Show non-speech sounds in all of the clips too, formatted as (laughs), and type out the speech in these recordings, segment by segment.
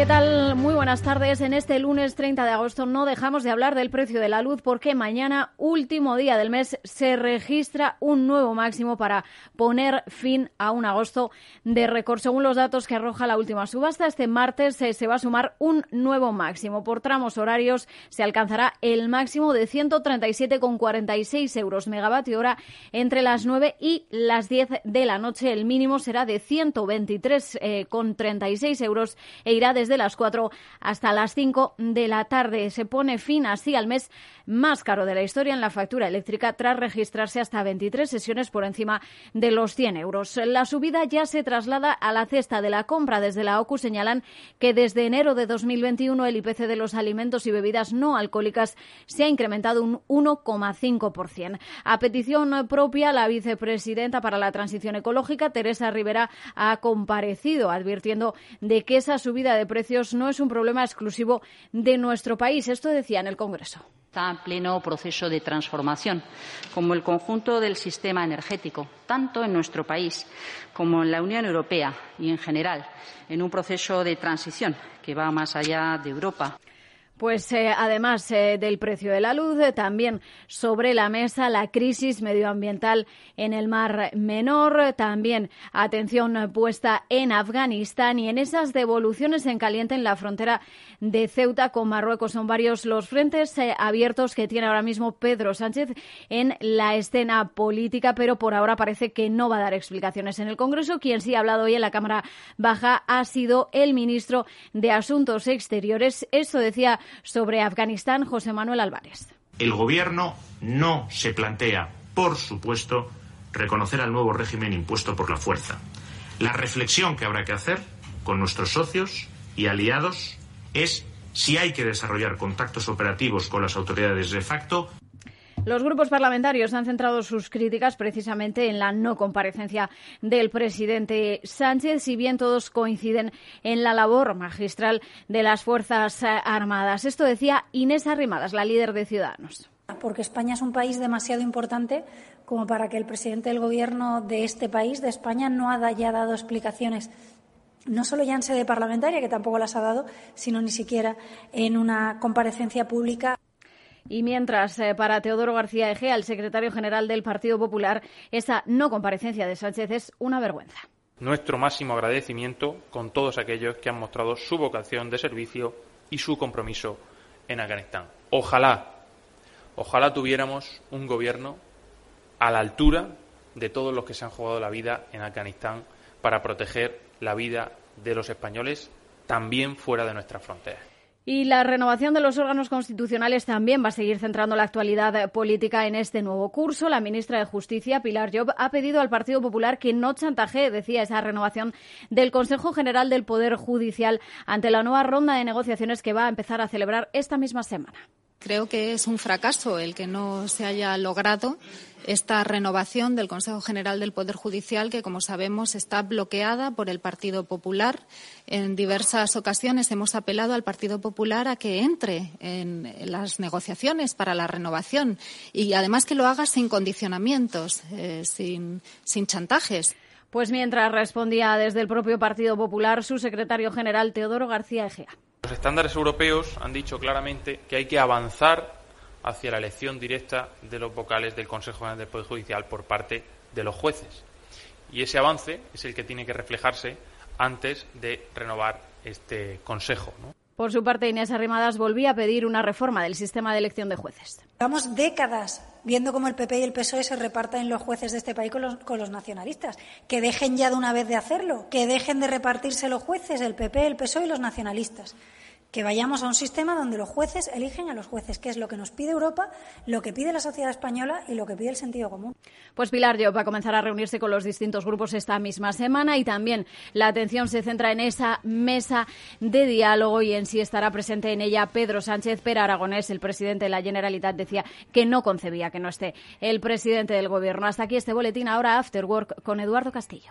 ¿Qué tal? Muy buenas tardes. En este lunes 30 de agosto no dejamos de hablar del precio de la luz porque mañana, último día del mes, se registra un nuevo máximo para poner fin a un agosto de récord. Según los datos que arroja la última subasta, este martes eh, se va a sumar un nuevo máximo. Por tramos horarios se alcanzará el máximo de 137,46 euros megavatio hora entre las 9 y las 10 de la noche. El mínimo será de 123,36 euros e irá desde las 4 hasta las 5 de la tarde. Se pone fin así al mes más caro de la historia en la factura eléctrica tras registrarse hasta 23 sesiones por encima de los 100 euros. La subida ya se traslada a la cesta de la compra. Desde la OCU señalan que desde enero de 2021 el IPC de los alimentos y bebidas no alcohólicas se ha incrementado un 1,5%. A petición propia, la vicepresidenta para la transición ecológica, Teresa Rivera, ha comparecido advirtiendo de que esa subida de precios no es un problema exclusivo de nuestro país. Esto decía en el Congreso está en pleno proceso de transformación, como el conjunto del sistema energético, tanto en nuestro país como en la Unión Europea y, en general, en un proceso de transición que va más allá de Europa. Pues eh, además eh, del precio de la luz, eh, también sobre la mesa la crisis medioambiental en el Mar Menor, también atención puesta en Afganistán y en esas devoluciones en caliente en la frontera de Ceuta con Marruecos. Son varios los frentes abiertos que tiene ahora mismo Pedro Sánchez en la escena política, pero por ahora parece que no va a dar explicaciones en el Congreso. Quien sí ha hablado hoy en la Cámara Baja ha sido el ministro de Asuntos Exteriores. Eso decía sobre Afganistán, José Manuel Álvarez. El Gobierno no se plantea, por supuesto, reconocer al nuevo régimen impuesto por la fuerza. La reflexión que habrá que hacer con nuestros socios y aliados es si hay que desarrollar contactos operativos con las autoridades de facto los grupos parlamentarios han centrado sus críticas precisamente en la no comparecencia del presidente Sánchez, si bien todos coinciden en la labor magistral de las Fuerzas Armadas. Esto decía Inés Arrimadas, la líder de Ciudadanos. Porque España es un país demasiado importante como para que el presidente del Gobierno de este país, de España, no haya dado explicaciones no solo ya en sede parlamentaria, que tampoco las ha dado, sino ni siquiera en una comparecencia pública. Y mientras, eh, para Teodoro García Egea, el secretario general del Partido Popular, esa no comparecencia de Sánchez es una vergüenza. Nuestro máximo agradecimiento con todos aquellos que han mostrado su vocación de servicio y su compromiso en Afganistán. Ojalá, ojalá tuviéramos un gobierno a la altura de todos los que se han jugado la vida en Afganistán para proteger la vida de los españoles también fuera de nuestras fronteras. Y la renovación de los órganos constitucionales también va a seguir centrando la actualidad política en este nuevo curso. La ministra de Justicia, Pilar Job, ha pedido al Partido Popular que no chantajee, decía, esa renovación del Consejo General del Poder Judicial ante la nueva ronda de negociaciones que va a empezar a celebrar esta misma semana. Creo que es un fracaso el que no se haya logrado esta renovación del Consejo General del Poder Judicial, que, como sabemos, está bloqueada por el Partido Popular. En diversas ocasiones hemos apelado al Partido Popular a que entre en las negociaciones para la renovación y, además, que lo haga sin condicionamientos, eh, sin, sin chantajes. Pues mientras respondía desde el propio Partido Popular su secretario general Teodoro García Egea. Los estándares europeos han dicho claramente que hay que avanzar hacia la elección directa de los vocales del Consejo General del Poder Judicial por parte de los jueces. Y ese avance es el que tiene que reflejarse antes de renovar este Consejo. Por su parte, Inés Arrimadas volvía a pedir una reforma del sistema de elección de jueces. Llevamos décadas viendo cómo el PP y el PSOE se reparten los jueces de este país con los, con los, nacionalistas. Que dejen ya de una vez de hacerlo, que dejen de repartirse los jueces, el PP, el PSOE y los nacionalistas que vayamos a un sistema donde los jueces eligen a los jueces, que es lo que nos pide Europa, lo que pide la sociedad española y lo que pide el sentido común. Pues Pilar yo va a comenzar a reunirse con los distintos grupos esta misma semana y también la atención se centra en esa mesa de diálogo y en si estará presente en ella Pedro Sánchez. Pero Aragonés, el presidente de la Generalitat, decía que no concebía que no esté el presidente del Gobierno. Hasta aquí este boletín. Ahora After Work con Eduardo Castillo.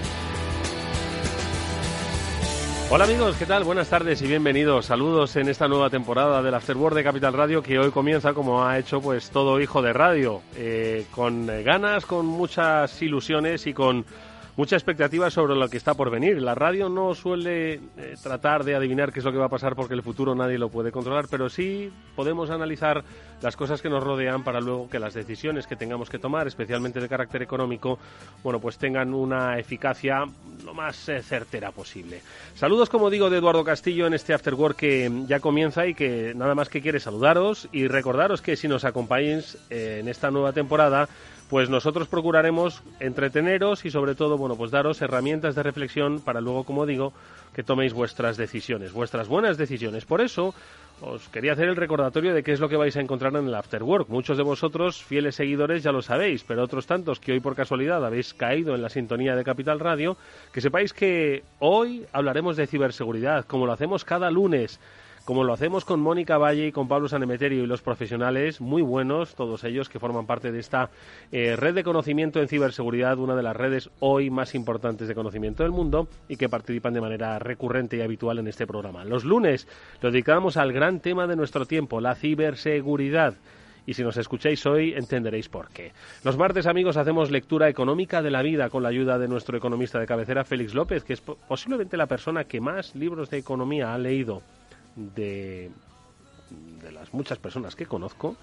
Hola amigos, ¿qué tal? Buenas tardes y bienvenidos. Saludos en esta nueva temporada del Afterworld de Capital Radio que hoy comienza como ha hecho pues todo hijo de radio, eh, con ganas, con muchas ilusiones y con mucha expectativa sobre lo que está por venir. La radio no suele eh, tratar de adivinar qué es lo que va a pasar porque el futuro nadie lo puede controlar, pero sí podemos analizar las cosas que nos rodean para luego que las decisiones que tengamos que tomar, especialmente de carácter económico, bueno, pues tengan una eficacia lo más eh, certera posible. Saludos, como digo, de Eduardo Castillo en este After Work que ya comienza y que nada más que quiere saludaros y recordaros que si nos acompañáis eh, en esta nueva temporada, pues nosotros procuraremos entreteneros y sobre todo, bueno, pues daros herramientas de reflexión para luego, como digo, que toméis vuestras decisiones, vuestras buenas decisiones. Por eso, os quería hacer el recordatorio de qué es lo que vais a encontrar en el Afterwork. Muchos de vosotros, fieles seguidores, ya lo sabéis, pero otros tantos que hoy por casualidad habéis caído en la sintonía de Capital Radio, que sepáis que hoy hablaremos de ciberseguridad, como lo hacemos cada lunes como lo hacemos con Mónica Valle y con Pablo Sanemeterio y los profesionales muy buenos, todos ellos que forman parte de esta eh, red de conocimiento en ciberseguridad, una de las redes hoy más importantes de conocimiento del mundo y que participan de manera recurrente y habitual en este programa. Los lunes lo dedicamos al gran tema de nuestro tiempo, la ciberseguridad y si nos escucháis hoy entenderéis por qué. Los martes, amigos, hacemos lectura económica de la vida con la ayuda de nuestro economista de cabecera, Félix López, que es posiblemente la persona que más libros de economía ha leído de, las muchas personas que conozco,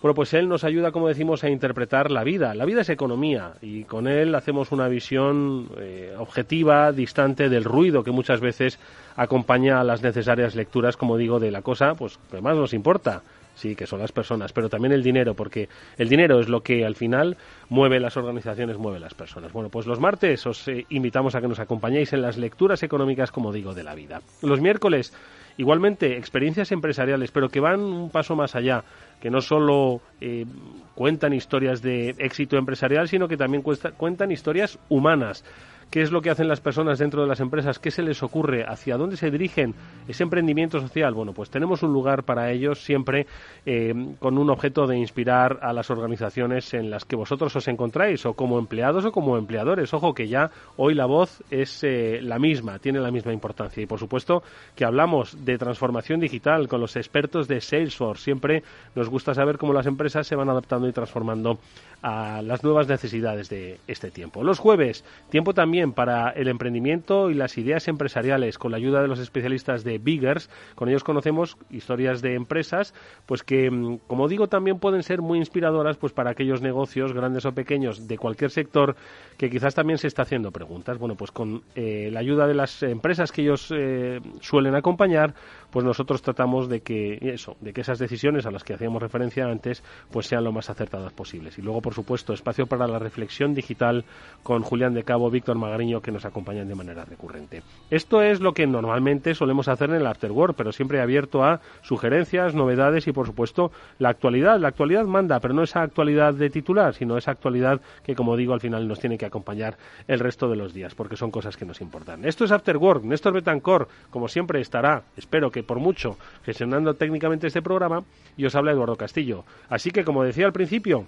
bueno, pues él nos ayuda, como decimos, a interpretar la vida. La vida es economía y con él hacemos una visión eh, objetiva, distante del ruido que muchas veces acompaña a las necesarias lecturas, como digo, de la cosa, pues que más nos importa. Sí, que son las personas, pero también el dinero, porque el dinero es lo que al final mueve las organizaciones, mueve las personas. Bueno, pues los martes os eh, invitamos a que nos acompañéis en las lecturas económicas, como digo, de la vida. Los miércoles Igualmente, experiencias empresariales, pero que van un paso más allá, que no solo eh, cuentan historias de éxito empresarial, sino que también cuentan historias humanas qué es lo que hacen las personas dentro de las empresas, qué se les ocurre, hacia dónde se dirigen ese emprendimiento social. Bueno, pues tenemos un lugar para ellos siempre eh, con un objeto de inspirar a las organizaciones en las que vosotros os encontráis, o como empleados o como empleadores. Ojo que ya hoy la voz es eh, la misma, tiene la misma importancia. Y por supuesto que hablamos de transformación digital con los expertos de Salesforce. Siempre nos gusta saber cómo las empresas se van adaptando y transformando a las nuevas necesidades de este tiempo. Los jueves, tiempo también para el emprendimiento y las ideas empresariales con la ayuda de los especialistas de Biggers. Con ellos conocemos historias de empresas, pues que, mm, como digo, también pueden ser muy inspiradoras pues para aquellos negocios, grandes o pequeños, de cualquier sector, que quizás también se está haciendo preguntas. Bueno, pues con eh, la ayuda de las empresas que ellos eh, suelen acompañar, pues nosotros tratamos de que eso, de que esas decisiones a las que hacíamos referencia antes, pues sean lo más acertadas posibles. Y luego, por supuesto, espacio para la reflexión digital con Julián de Cabo, Víctor Magariño, que nos acompañan de manera recurrente. Esto es lo que normalmente solemos hacer en el Afterwork, pero siempre abierto a sugerencias, novedades y, por supuesto, la actualidad. La actualidad manda, pero no esa actualidad de titular, sino esa actualidad que, como digo, al final nos tiene que acompañar el resto de los días, porque son cosas que nos importan. Esto es Afterwork. Néstor Betancor, como siempre, estará, espero que por mucho gestionando técnicamente este programa y os habla Eduardo Castillo. Así que, como decía al principio,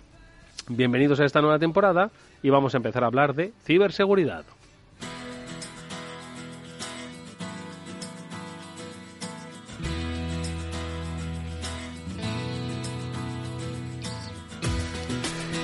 bienvenidos a esta nueva temporada y vamos a empezar a hablar de ciberseguridad.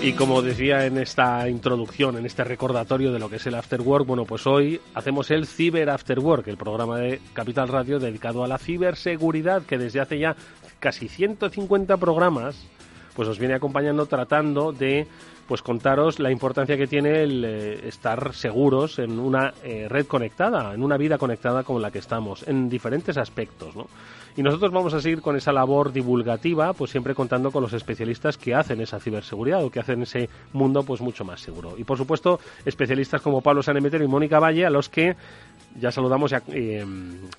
Y como decía en esta introducción, en este recordatorio de lo que es el After Work, bueno, pues hoy hacemos el Cyber After Work, el programa de Capital Radio dedicado a la ciberseguridad, que desde hace ya casi 150 programas, pues os viene acompañando tratando de pues contaros la importancia que tiene el eh, estar seguros en una eh, red conectada, en una vida conectada como la que estamos, en diferentes aspectos, ¿no? Y nosotros vamos a seguir con esa labor divulgativa, pues siempre contando con los especialistas que hacen esa ciberseguridad o que hacen ese mundo pues mucho más seguro. Y por supuesto, especialistas como Pablo Sanemeter y Mónica Valle, a los que ya saludamos, eh,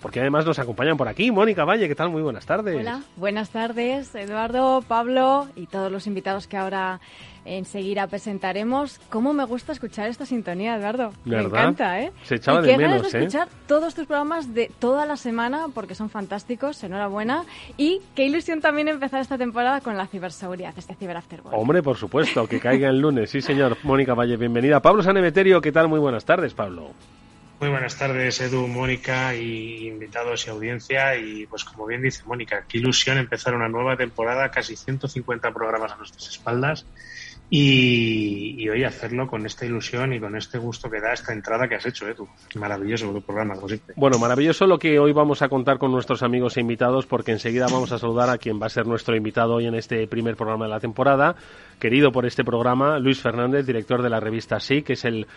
porque además nos acompañan por aquí. Mónica Valle, ¿qué tal? Muy buenas tardes. Hola, buenas tardes, Eduardo, Pablo y todos los invitados que ahora enseguida presentaremos. ¿Cómo me gusta escuchar esta sintonía, Eduardo? Me encanta, ¿eh? Se echaba de menos, ganas de ¿eh? escuchar todos tus programas de toda la semana porque son fantásticos, enhorabuena. Y qué ilusión también empezar esta temporada con la ciberseguridad, este Ciber After Work. Hombre, por supuesto, que caiga el lunes. Sí, señor. Mónica Valle, bienvenida. Pablo Sanemeterio, ¿qué tal? Muy buenas tardes, Pablo. Muy buenas tardes, Edu, Mónica y invitados y audiencia. Y pues como bien dice Mónica, qué ilusión empezar una nueva temporada, casi 150 programas a nuestras espaldas y, hoy hacerlo con esta ilusión y con este gusto que da esta entrada que has hecho, Edu. Maravilloso tu programa, como siempre. Bueno, maravilloso lo que hoy vamos a contar con nuestros amigos e invitados porque enseguida vamos a saludar a quien va a ser nuestro invitado hoy en este primer programa de la temporada, querido por este programa, Luis Fernández, director de la revista Sí, que es el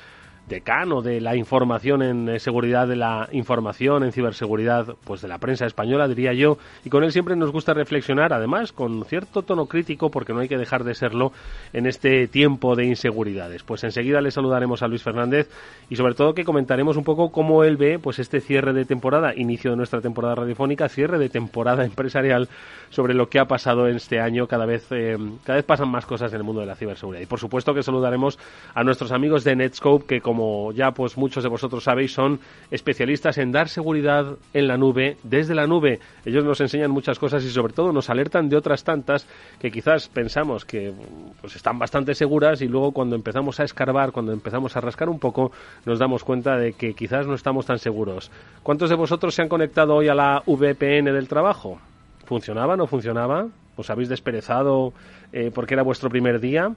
decano de la información en eh, seguridad de la información, en ciberseguridad, pues de la prensa española, diría yo, y con él siempre nos gusta reflexionar, además con cierto tono crítico, porque no hay que dejar de serlo en este tiempo de inseguridades. Pues enseguida le saludaremos a Luis Fernández y sobre todo que comentaremos un poco cómo él ve pues este cierre de temporada, inicio de nuestra temporada radiofónica, cierre de temporada (laughs) empresarial sobre lo que ha pasado en este año. Cada vez, eh, cada vez pasan más cosas en el mundo de la ciberseguridad. Y por supuesto que saludaremos a nuestros amigos de Netscope, que como ya pues muchos de vosotros sabéis, son especialistas en dar seguridad en la nube, desde la nube. Ellos nos enseñan muchas cosas y sobre todo nos alertan de otras tantas que quizás pensamos que pues están bastante seguras y luego cuando empezamos a escarbar, cuando empezamos a rascar un poco, nos damos cuenta de que quizás no estamos tan seguros. ¿Cuántos de vosotros se han conectado hoy a la VPN del trabajo? ¿Funcionaba? ¿No funcionaba? ¿Os habéis desperezado eh, porque era vuestro primer día?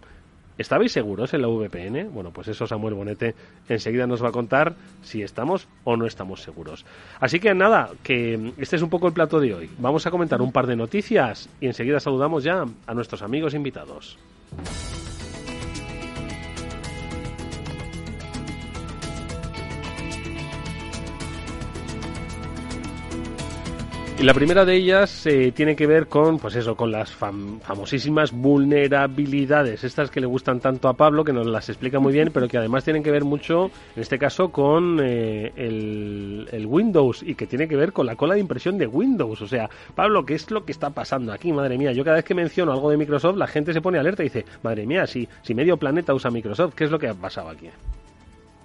¿Estabais seguros en la VPN? Bueno, pues eso Samuel Bonete enseguida nos va a contar si estamos o no estamos seguros. Así que nada, que este es un poco el plato de hoy. Vamos a comentar un par de noticias y enseguida saludamos ya a nuestros amigos invitados. Y la primera de ellas eh, tiene que ver con, pues eso, con las famosísimas vulnerabilidades, estas que le gustan tanto a Pablo, que nos las explica muy bien, pero que además tienen que ver mucho, en este caso, con eh, el, el, Windows y que tiene que ver con la cola de impresión de Windows. O sea, Pablo, ¿qué es lo que está pasando aquí? Madre mía, yo cada vez que menciono algo de Microsoft, la gente se pone alerta y dice, madre mía, si, si medio planeta usa Microsoft, ¿qué es lo que ha pasado aquí?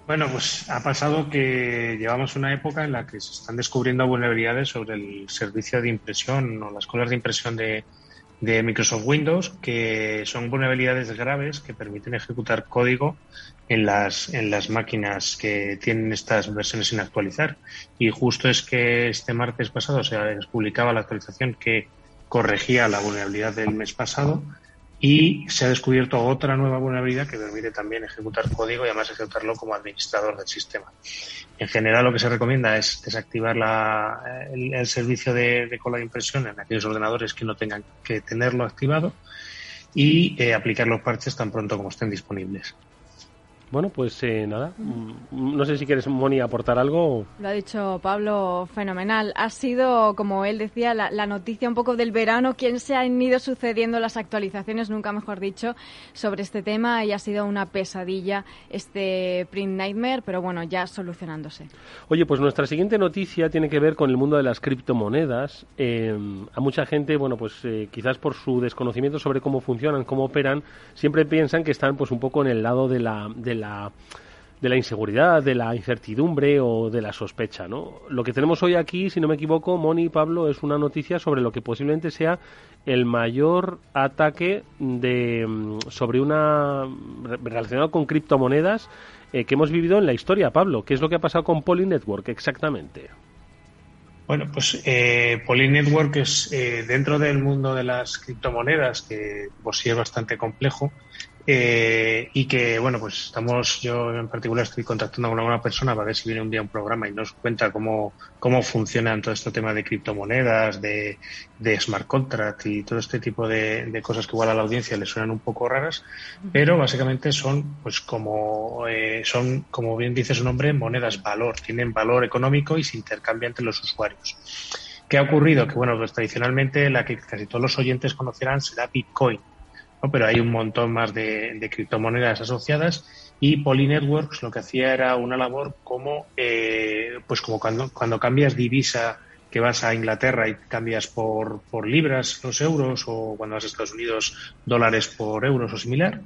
Bueno, pues ha pasado que llevamos una época en la que se están descubriendo vulnerabilidades sobre el servicio de impresión o las colas de impresión de, Microsoft Windows, que son vulnerabilidades graves que permiten ejecutar código en las, en las máquinas que tienen estas versiones sin actualizar. Y justo es que este martes pasado se publicaba la actualización que corregía la vulnerabilidad del mes pasado y se ha descubierto otra nueva vulnerabilidad que permite también ejecutar código y además ejecutarlo como administrador del sistema. En general lo que se recomienda es desactivar el, servicio de, cola de impresión en aquellos ordenadores que no tengan que tenerlo activado y eh, aplicar los parches tan pronto como estén disponibles. Bueno, pues eh, nada. Mm, no sé si quieres, Moni, aportar algo. Lo ha dicho Pablo, fenomenal. Ha sido, como él decía, la, noticia un poco del verano, quién se han ido sucediendo las actualizaciones, nunca mejor dicho, sobre este tema y ha sido una pesadilla este Print Nightmare, pero bueno, ya solucionándose. Oye, pues nuestra siguiente noticia tiene que ver con el mundo de las criptomonedas. Eh, a mucha gente, bueno, pues eh, quizás por su desconocimiento sobre cómo funcionan, cómo operan, siempre piensan que están pues un poco en el lado de la la de la inseguridad, de la incertidumbre o de la sospecha, ¿no? Lo que tenemos hoy aquí, si no me equivoco, Moni y Pablo, es una noticia sobre lo que posiblemente sea el mayor ataque de mm, sobre una relacionado con criptomonedas eh, que hemos vivido en la historia, Pablo. ¿Qué es lo que ha pasado con Poly Network exactamente? Bueno, pues eh, Poly Network es eh, dentro del mundo de las criptomonedas, que por sí es bastante complejo, Eh, y que, bueno, pues estamos, yo en particular estoy contactando con alguna persona para ver si viene un día un programa y nos cuenta cómo, cómo funcionan todo este tema de criptomonedas, de, de smart contract y todo este tipo de, cosas que igual a la audiencia le suenan un poco raras, pero básicamente son, pues como, eh, son, como bien dice su nombre, monedas valor, tienen valor económico y se intercambian entre los usuarios. ¿Qué ha ocurrido? Que, bueno, pues tradicionalmente la que casi todos los oyentes conocerán será Bitcoin pero hay un montón más de, criptomonedas asociadas y Polynetworks lo que hacía era una labor como, eh, pues cuando, cuando cambias divisa que vas a Inglaterra y cambias por, por libras los euros o cuando vas a Estados Unidos dólares por euros o similar,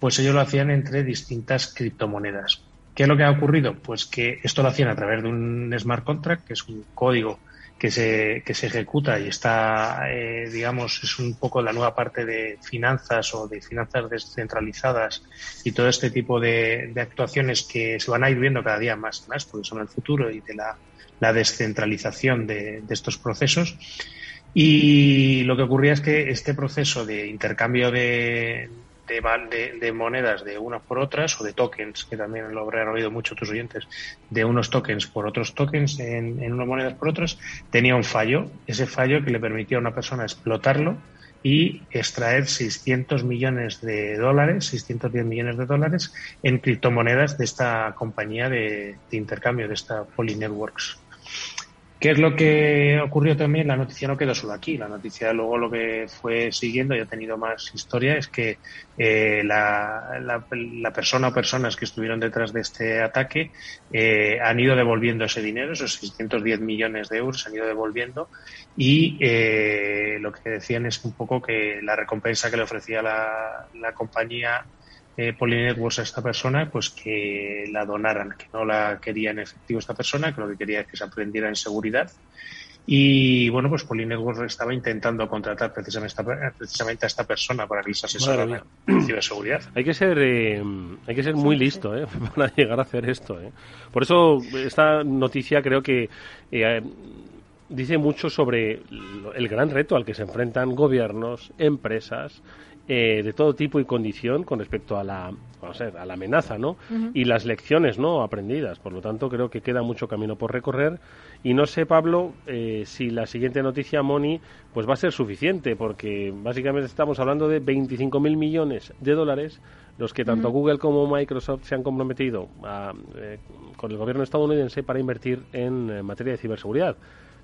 pues ellos lo hacían entre distintas criptomonedas. ¿Qué es lo que ha ocurrido? Pues que esto lo hacían a través de un smart contract, que es un código que se, que se ejecuta y está, eh, digamos, es un poco la nueva parte de finanzas o de finanzas descentralizadas y todo este tipo de, de actuaciones que se van a ir viendo cada día más, más porque son el futuro y de la, la descentralización de, de estos procesos. Y lo que ocurría es que este proceso de intercambio de, de, de, monedas de unas por otras o de tokens, que también lo habrán oído mucho tus oyentes, de unos tokens por otros tokens en, en unas monedas por otras, tenía un fallo. Ese fallo que le permitía a una persona explotarlo y extraer 600 millones de dólares, 610 millones de dólares en criptomonedas de esta compañía de, de intercambio, de esta Poly Networks. ¿Qué es lo que ocurrió también? La noticia no quedó solo aquí. La noticia luego lo que fue siguiendo y ha tenido más historia es que eh, la, la, persona o personas que estuvieron detrás de este ataque eh, han ido devolviendo ese dinero, esos 610 millones de euros han ido devolviendo y eh, lo que decían es un poco que la recompensa que le ofrecía la compañía eh, Networks a esta persona, pues que la donaran, que no la quería en efectivo esta persona, que lo que quería es que se aprendiera en seguridad. Y bueno, pues Polynetworks estaba intentando contratar precisamente, precisamente a esta persona para que les asesorara (clears throat) en ciberseguridad. Hay que ser, eh, hay que ser muy listo ¿eh? (laughs) para llegar a hacer esto. ¿eh? Por eso esta noticia creo que eh, dice mucho sobre el gran reto al que se enfrentan gobiernos, empresas eh, de todo tipo y condición con respecto a la, a la amenaza, ¿no? Y las lecciones, ¿no? Aprendidas. Por lo tanto, creo que queda mucho camino por recorrer. Y no sé, Pablo, eh, si la siguiente noticia, Moni, pues va a ser suficiente, porque básicamente estamos hablando de 25.000 millones de dólares los que tanto Google como Microsoft se han comprometido eh, con el gobierno estadounidense para invertir en materia de ciberseguridad.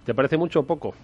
¿Te parece mucho o poco?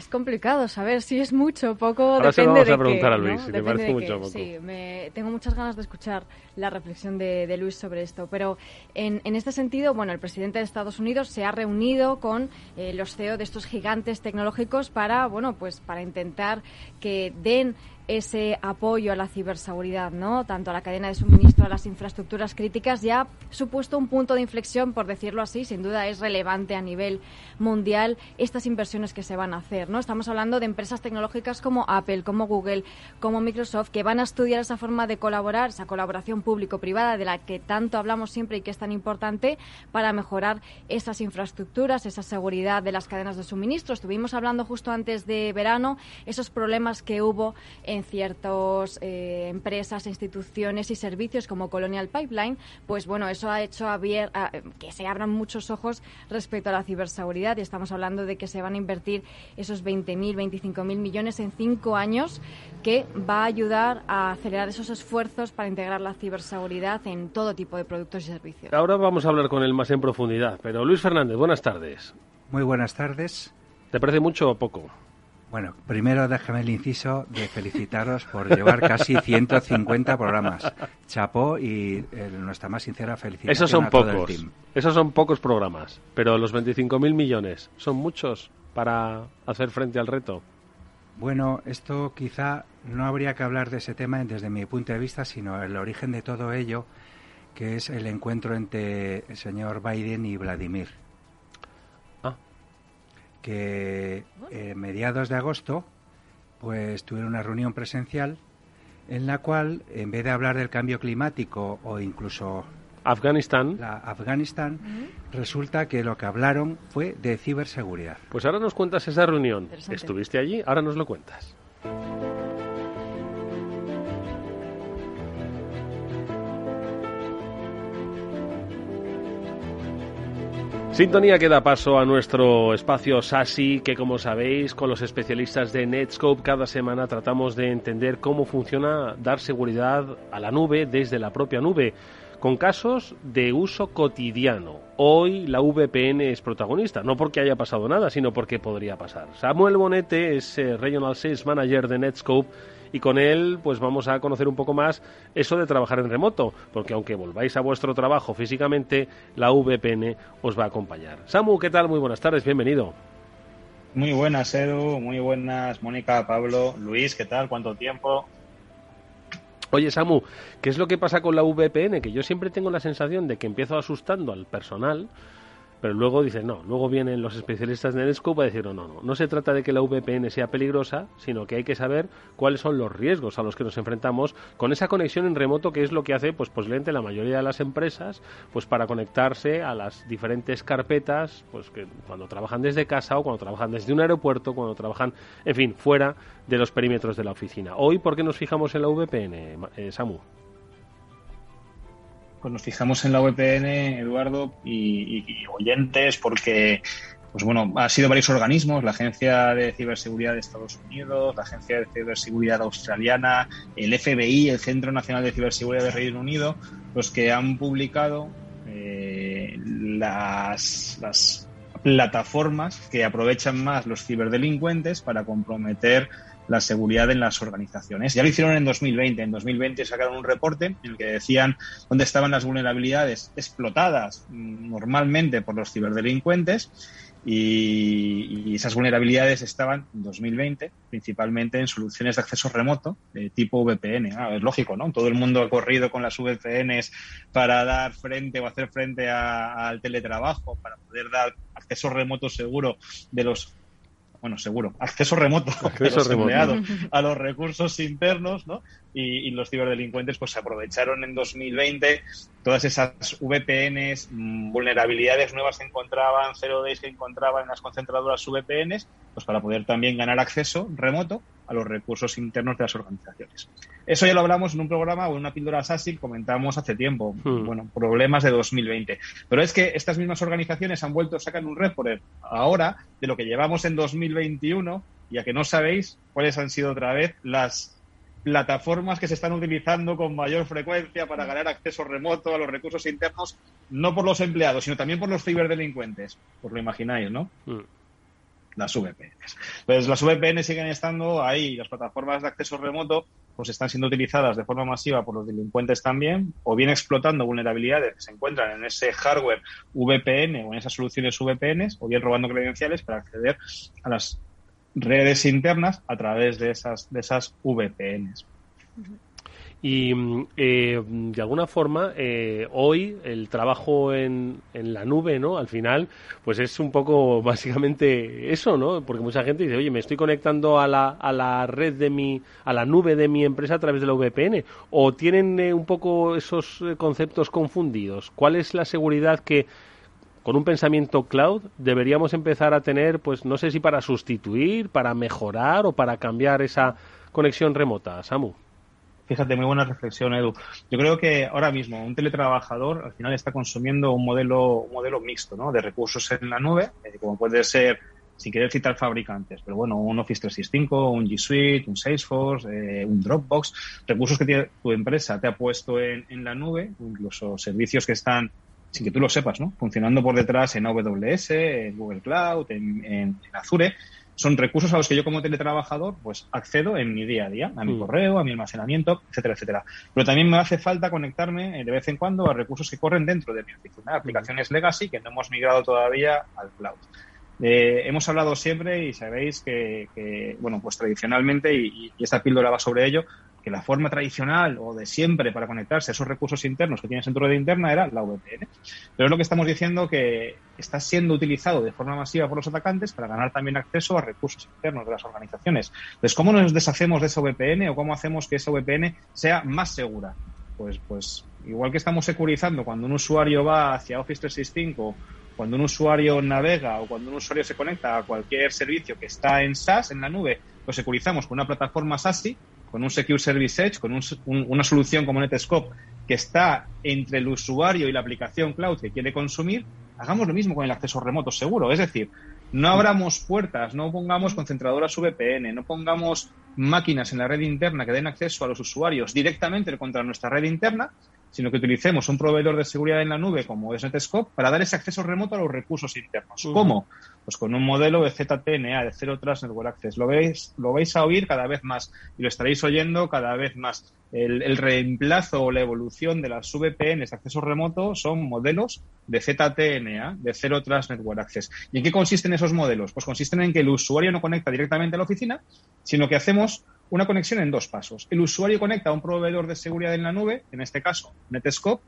Es complicado saber si es mucho o poco. Ahora depende se lo vamos de a preguntar qué, a Luis, ¿no? si te parece mucho o poco. Sí, me, tengo muchas ganas de escuchar la reflexión de, de Luis sobre esto. Pero en, en, este sentido, bueno, el presidente de Estados Unidos se ha reunido con eh, los CEO de estos gigantes tecnológicos para, bueno, pues para intentar que den ese apoyo a la ciberseguridad, ¿no? Tanto a la cadena de suministro, a las infraestructuras críticas, ya ha supuesto un punto de inflexión, por decirlo así. Sin duda es relevante a nivel mundial estas inversiones que se van a hacer, ¿no? Estamos hablando de empresas tecnológicas como Apple, como Google, como Microsoft, que van a estudiar esa forma de colaborar, esa colaboración público-privada de la que tanto hablamos siempre y que es tan importante para mejorar esas infraestructuras, esa seguridad de las cadenas de suministro. Estuvimos hablando justo antes de verano esos problemas que hubo en ciertas eh, empresas, instituciones y servicios como Colonial Pipeline, pues bueno, eso ha hecho abier a, que se abran muchos ojos respecto a la ciberseguridad y estamos hablando de que se van a invertir esos 20.000, 25.000 millones en cinco años que va a ayudar a acelerar esos esfuerzos para integrar la ciberseguridad en todo tipo de productos y servicios. Ahora vamos a hablar con él más en profundidad, pero Luis Fernández, buenas tardes. Muy buenas tardes. ¿Te parece mucho o poco? Bueno, primero déjame el inciso de felicitaros por llevar casi 150 programas. Chapó y eh, nuestra más sincera felicitación Esos son a todo pocos. el team. Esos son pocos programas, pero los 25.000 millones son muchos para hacer frente al reto. Bueno, esto quizá no habría que hablar de ese tema desde mi punto de vista, sino el origen de todo ello, que es el encuentro entre el señor Biden y Vladimir. Que eh, mediados de agosto, pues tuvieron una reunión presencial en la cual, en vez de hablar del cambio climático o incluso Afganistán. la Afganistán, resulta que lo que hablaron fue de ciberseguridad. Pues ahora nos cuentas esa reunión. Estuviste allí, ahora nos lo cuentas. Sintonía que da paso a nuestro espacio SASI, que como sabéis, con los especialistas de Netscope cada semana tratamos de entender cómo funciona dar seguridad a la nube desde la propia nube, con casos de uso cotidiano. Hoy la VPN es protagonista, no porque haya pasado nada, sino porque podría pasar. Samuel Bonete es eh, Regional Sales Manager de Netscope y con él pues vamos a conocer un poco más eso de trabajar en remoto, porque aunque volváis a vuestro trabajo físicamente, la VPN os va a acompañar. Samu, ¿qué tal? Muy buenas tardes, bienvenido. Muy buenas, Edu, muy buenas, Mónica, Pablo, Luis, ¿qué tal? ¿Cuánto tiempo? Oye, Samu, ¿qué es lo que pasa con la VPN? Que yo siempre tengo la sensación de que empiezo asustando al personal pero luego dicen, no, luego vienen los especialistas de Netscope a decir, no, no, no, no se trata de que la VPN sea peligrosa, sino que hay que saber cuáles son los riesgos a los que nos enfrentamos con esa conexión en remoto que es lo que hace, pues posiblemente la mayoría de las empresas, pues para conectarse a las diferentes carpetas, pues que cuando trabajan desde casa o cuando trabajan desde un aeropuerto, cuando trabajan, en fin, fuera de los perímetros de la oficina. Hoy, ¿por qué nos fijamos en la VPN, eh, Samu? Pues nos fijamos en la VPN, Eduardo, y, oyentes, porque pues bueno, ha sido varios organismos, la Agencia de Ciberseguridad de Estados Unidos, la Agencia de Ciberseguridad Australiana, el FBI, el Centro Nacional de Ciberseguridad de Reino Unido, los que han publicado eh, las, las plataformas que aprovechan más los ciberdelincuentes para comprometer la seguridad en las organizaciones. Ya lo hicieron en 2020. En 2020 sacaron un reporte en el que decían dónde estaban las vulnerabilidades explotadas mm, normalmente por los ciberdelincuentes y, esas vulnerabilidades estaban en 2020 principalmente en soluciones de acceso remoto de tipo VPN. Ah, es lógico, ¿no? Todo el mundo ha corrido con las VPNs para dar frente o hacer frente al teletrabajo, para poder dar acceso remoto seguro de los bueno, seguro, acceso remoto, acceso (laughs) a los recursos internos, ¿no? Y, los ciberdelincuentes pues aprovecharon en 2020 todas esas VPNs, mm, vulnerabilidades nuevas que encontraban, zero days que encontraban en las concentradoras VPNs, pues para poder también ganar acceso remoto a los recursos internos de las organizaciones. Eso ya lo hablamos en un programa o en una píldora SASI comentamos hace tiempo. Hmm. Bueno, problemas de 2020. Pero es que estas mismas organizaciones han vuelto a sacar un report ahora de lo que llevamos en 2021, ya que no sabéis cuáles han sido otra vez las plataformas que se están utilizando con mayor frecuencia para ganar acceso remoto a los recursos internos, no por los empleados, sino también por los ciberdelincuentes. Os lo imagináis, ¿no? Hmm. Las VPNs. Pues las VPN siguen estando ahí, las plataformas de acceso remoto pues están siendo utilizadas de forma masiva por los delincuentes también, o bien explotando vulnerabilidades que se encuentran en ese hardware VPN o en esas soluciones VPNs, o bien robando credenciales para acceder a las redes internas a través de esas, de esas VPNs. Y eh, de alguna forma, eh, hoy el trabajo en, en, la nube, ¿no? Al final, pues es un poco (laughs) básicamente eso, ¿no? Porque mucha gente dice, oye, me estoy conectando a la, a la red de mi, a la nube de mi empresa a través de la VPN. O tienen eh, un poco esos conceptos confundidos. ¿Cuál es la seguridad que con un pensamiento cloud deberíamos empezar a tener, pues no sé si para sustituir, para mejorar o para cambiar esa conexión remota, Samu. Fíjate, muy buena reflexión, Edu. Yo creo que ahora mismo un teletrabajador al final está consumiendo un modelo, un modelo mixto ¿no? de recursos en la nube, eh, como puede ser, sin querer citar fabricantes, pero bueno, un Office 365, un G Suite, un Salesforce, eh, un Dropbox, recursos que tu empresa te ha puesto en, en la nube, incluso servicios que están sin que tú lo sepas, ¿no? Funcionando por detrás en AWS, en Google Cloud, en, Azure. Son recursos a los que yo como teletrabajador pues accedo en mi día a día, a mi mm. correo, a mi almacenamiento, etcétera, etcétera. Pero también me hace falta conectarme de vez en cuando a recursos que corren dentro de mi oficina, aplicaciones legacy que no hemos migrado todavía al cloud. Eh, hemos hablado siempre y sabéis que, bueno, pues tradicionalmente, y, y, esta píldora va sobre ello, que la forma tradicional o de siempre para conectarse a esos recursos internos que tienes dentro de interna era la VPN. Pero es lo que estamos diciendo que está siendo utilizado de forma masiva por los atacantes para ganar también acceso a recursos internos de las organizaciones. Entonces, ¿cómo nos deshacemos de esa VPN o cómo hacemos que esa VPN sea más segura? Pues, pues igual que estamos securizando cuando un usuario va hacia Office 365 cuando un usuario navega o cuando un usuario se conecta a cualquier servicio que está en SaaS, en la nube, lo securizamos con una plataforma SASI con un Secure Service Edge, con una solución como Netscope que está entre el usuario y la aplicación cloud que quiere consumir, hagamos lo mismo con el acceso remoto seguro. Es decir, no abramos puertas, no pongamos concentradoras VPN, no pongamos máquinas en la red interna que den acceso a los usuarios directamente contra nuestra red interna, sino que utilicemos un proveedor de seguridad en la nube como es Netscope para dar ese acceso remoto a los recursos internos. ¿Cómo? Pues con un modelo de ZTNA, de Zero Trust Network Access. Lo veis, lo vais a oír cada vez más y lo estaréis oyendo cada vez más. El, reemplazo o la evolución de las VPNs de acceso remoto son modelos de ZTNA, de Zero Trust Network Access. ¿Y en qué consisten esos modelos? Pues consisten en que el usuario no conecta directamente a la oficina, sino que hacemos una conexión en dos pasos. El usuario conecta a un proveedor de seguridad en la nube, en este caso Netscope,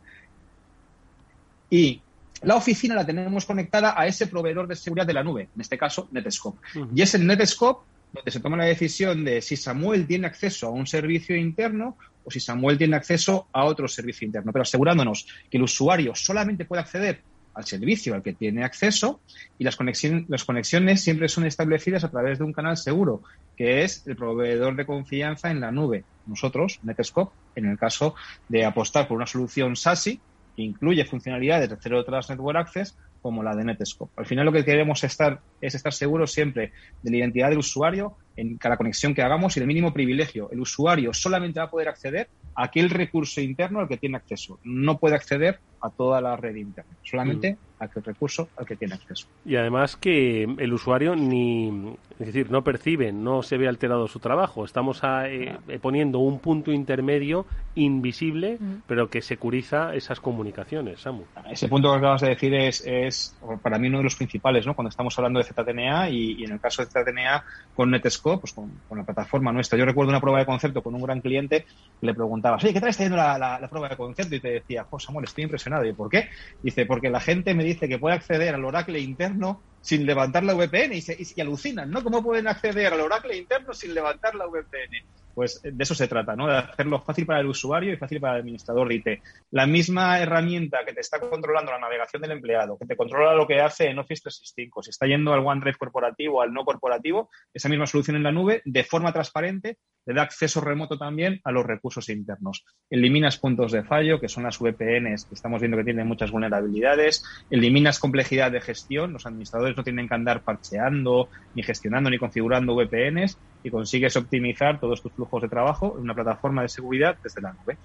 y la oficina la tenemos conectada a ese proveedor de seguridad de la nube, en este caso Netscope. Y es en Netscope donde se toma la decisión de si Samuel tiene acceso a un servicio interno o si Samuel tiene acceso a otro servicio interno, pero asegurándonos que el usuario solamente puede acceder al servicio al que tiene acceso y las conexiones, las conexiones siempre son establecidas a través de un canal seguro, que es el proveedor de confianza en la nube. Nosotros, Netscope, en el caso de apostar por una solución SASI, que incluye funcionalidades de Zero Trust Network Access, como la de Netscope. Al final lo que queremos estar, es estar seguros siempre de la identidad del usuario en cada conexión que hagamos y del mínimo privilegio. El usuario solamente va a poder acceder aquel recurso interno al que tiene acceso. No puede acceder a toda la red interna, solamente mm. a aquel recurso al que tiene acceso. Y además que el usuario ni, es decir, no percibe, no se ve alterado su trabajo. Estamos eh, poniendo un punto intermedio invisible, pero que securiza esas comunicaciones, Samu. Ese punto que acabas de decir es, es para mí uno de los principales, ¿no? Cuando estamos hablando de ZTNA y, en el caso de ZTNA con Netscope, pues con, la plataforma nuestra. Yo recuerdo una prueba de concepto con un gran cliente que le preguntaba, oye, ¿qué traes teniendo la, la, prueba de concepto? Y te decía, oh, Samuel, estoy impresionado ¿Y por qué? Dice, porque la gente me dice que puede acceder al Oracle interno sin levantar la VPN y se, y alucinan, ¿no? ¿Cómo pueden acceder al Oracle interno sin levantar la VPN? Pues eh, de eso se trata, ¿no? De hacerlo fácil para el usuario y fácil para el administrador de IT. La misma herramienta que te está controlando la navegación del empleado, que te controla lo que hace en Office 365, si está yendo al OneDrive corporativo o al no corporativo, esa misma solución en la nube, de forma transparente, le da acceso remoto también a los recursos internos. Eliminas puntos de fallo, que son las VPNs, que estamos viendo que tienen muchas vulnerabilidades. Eliminas complejidad de gestión. Los administradores no tienen que andar parcheando, ni gestionando, ni configurando VPNs y consigues optimizar todos tus flujos de trabajo en una plataforma de seguridad desde la nube.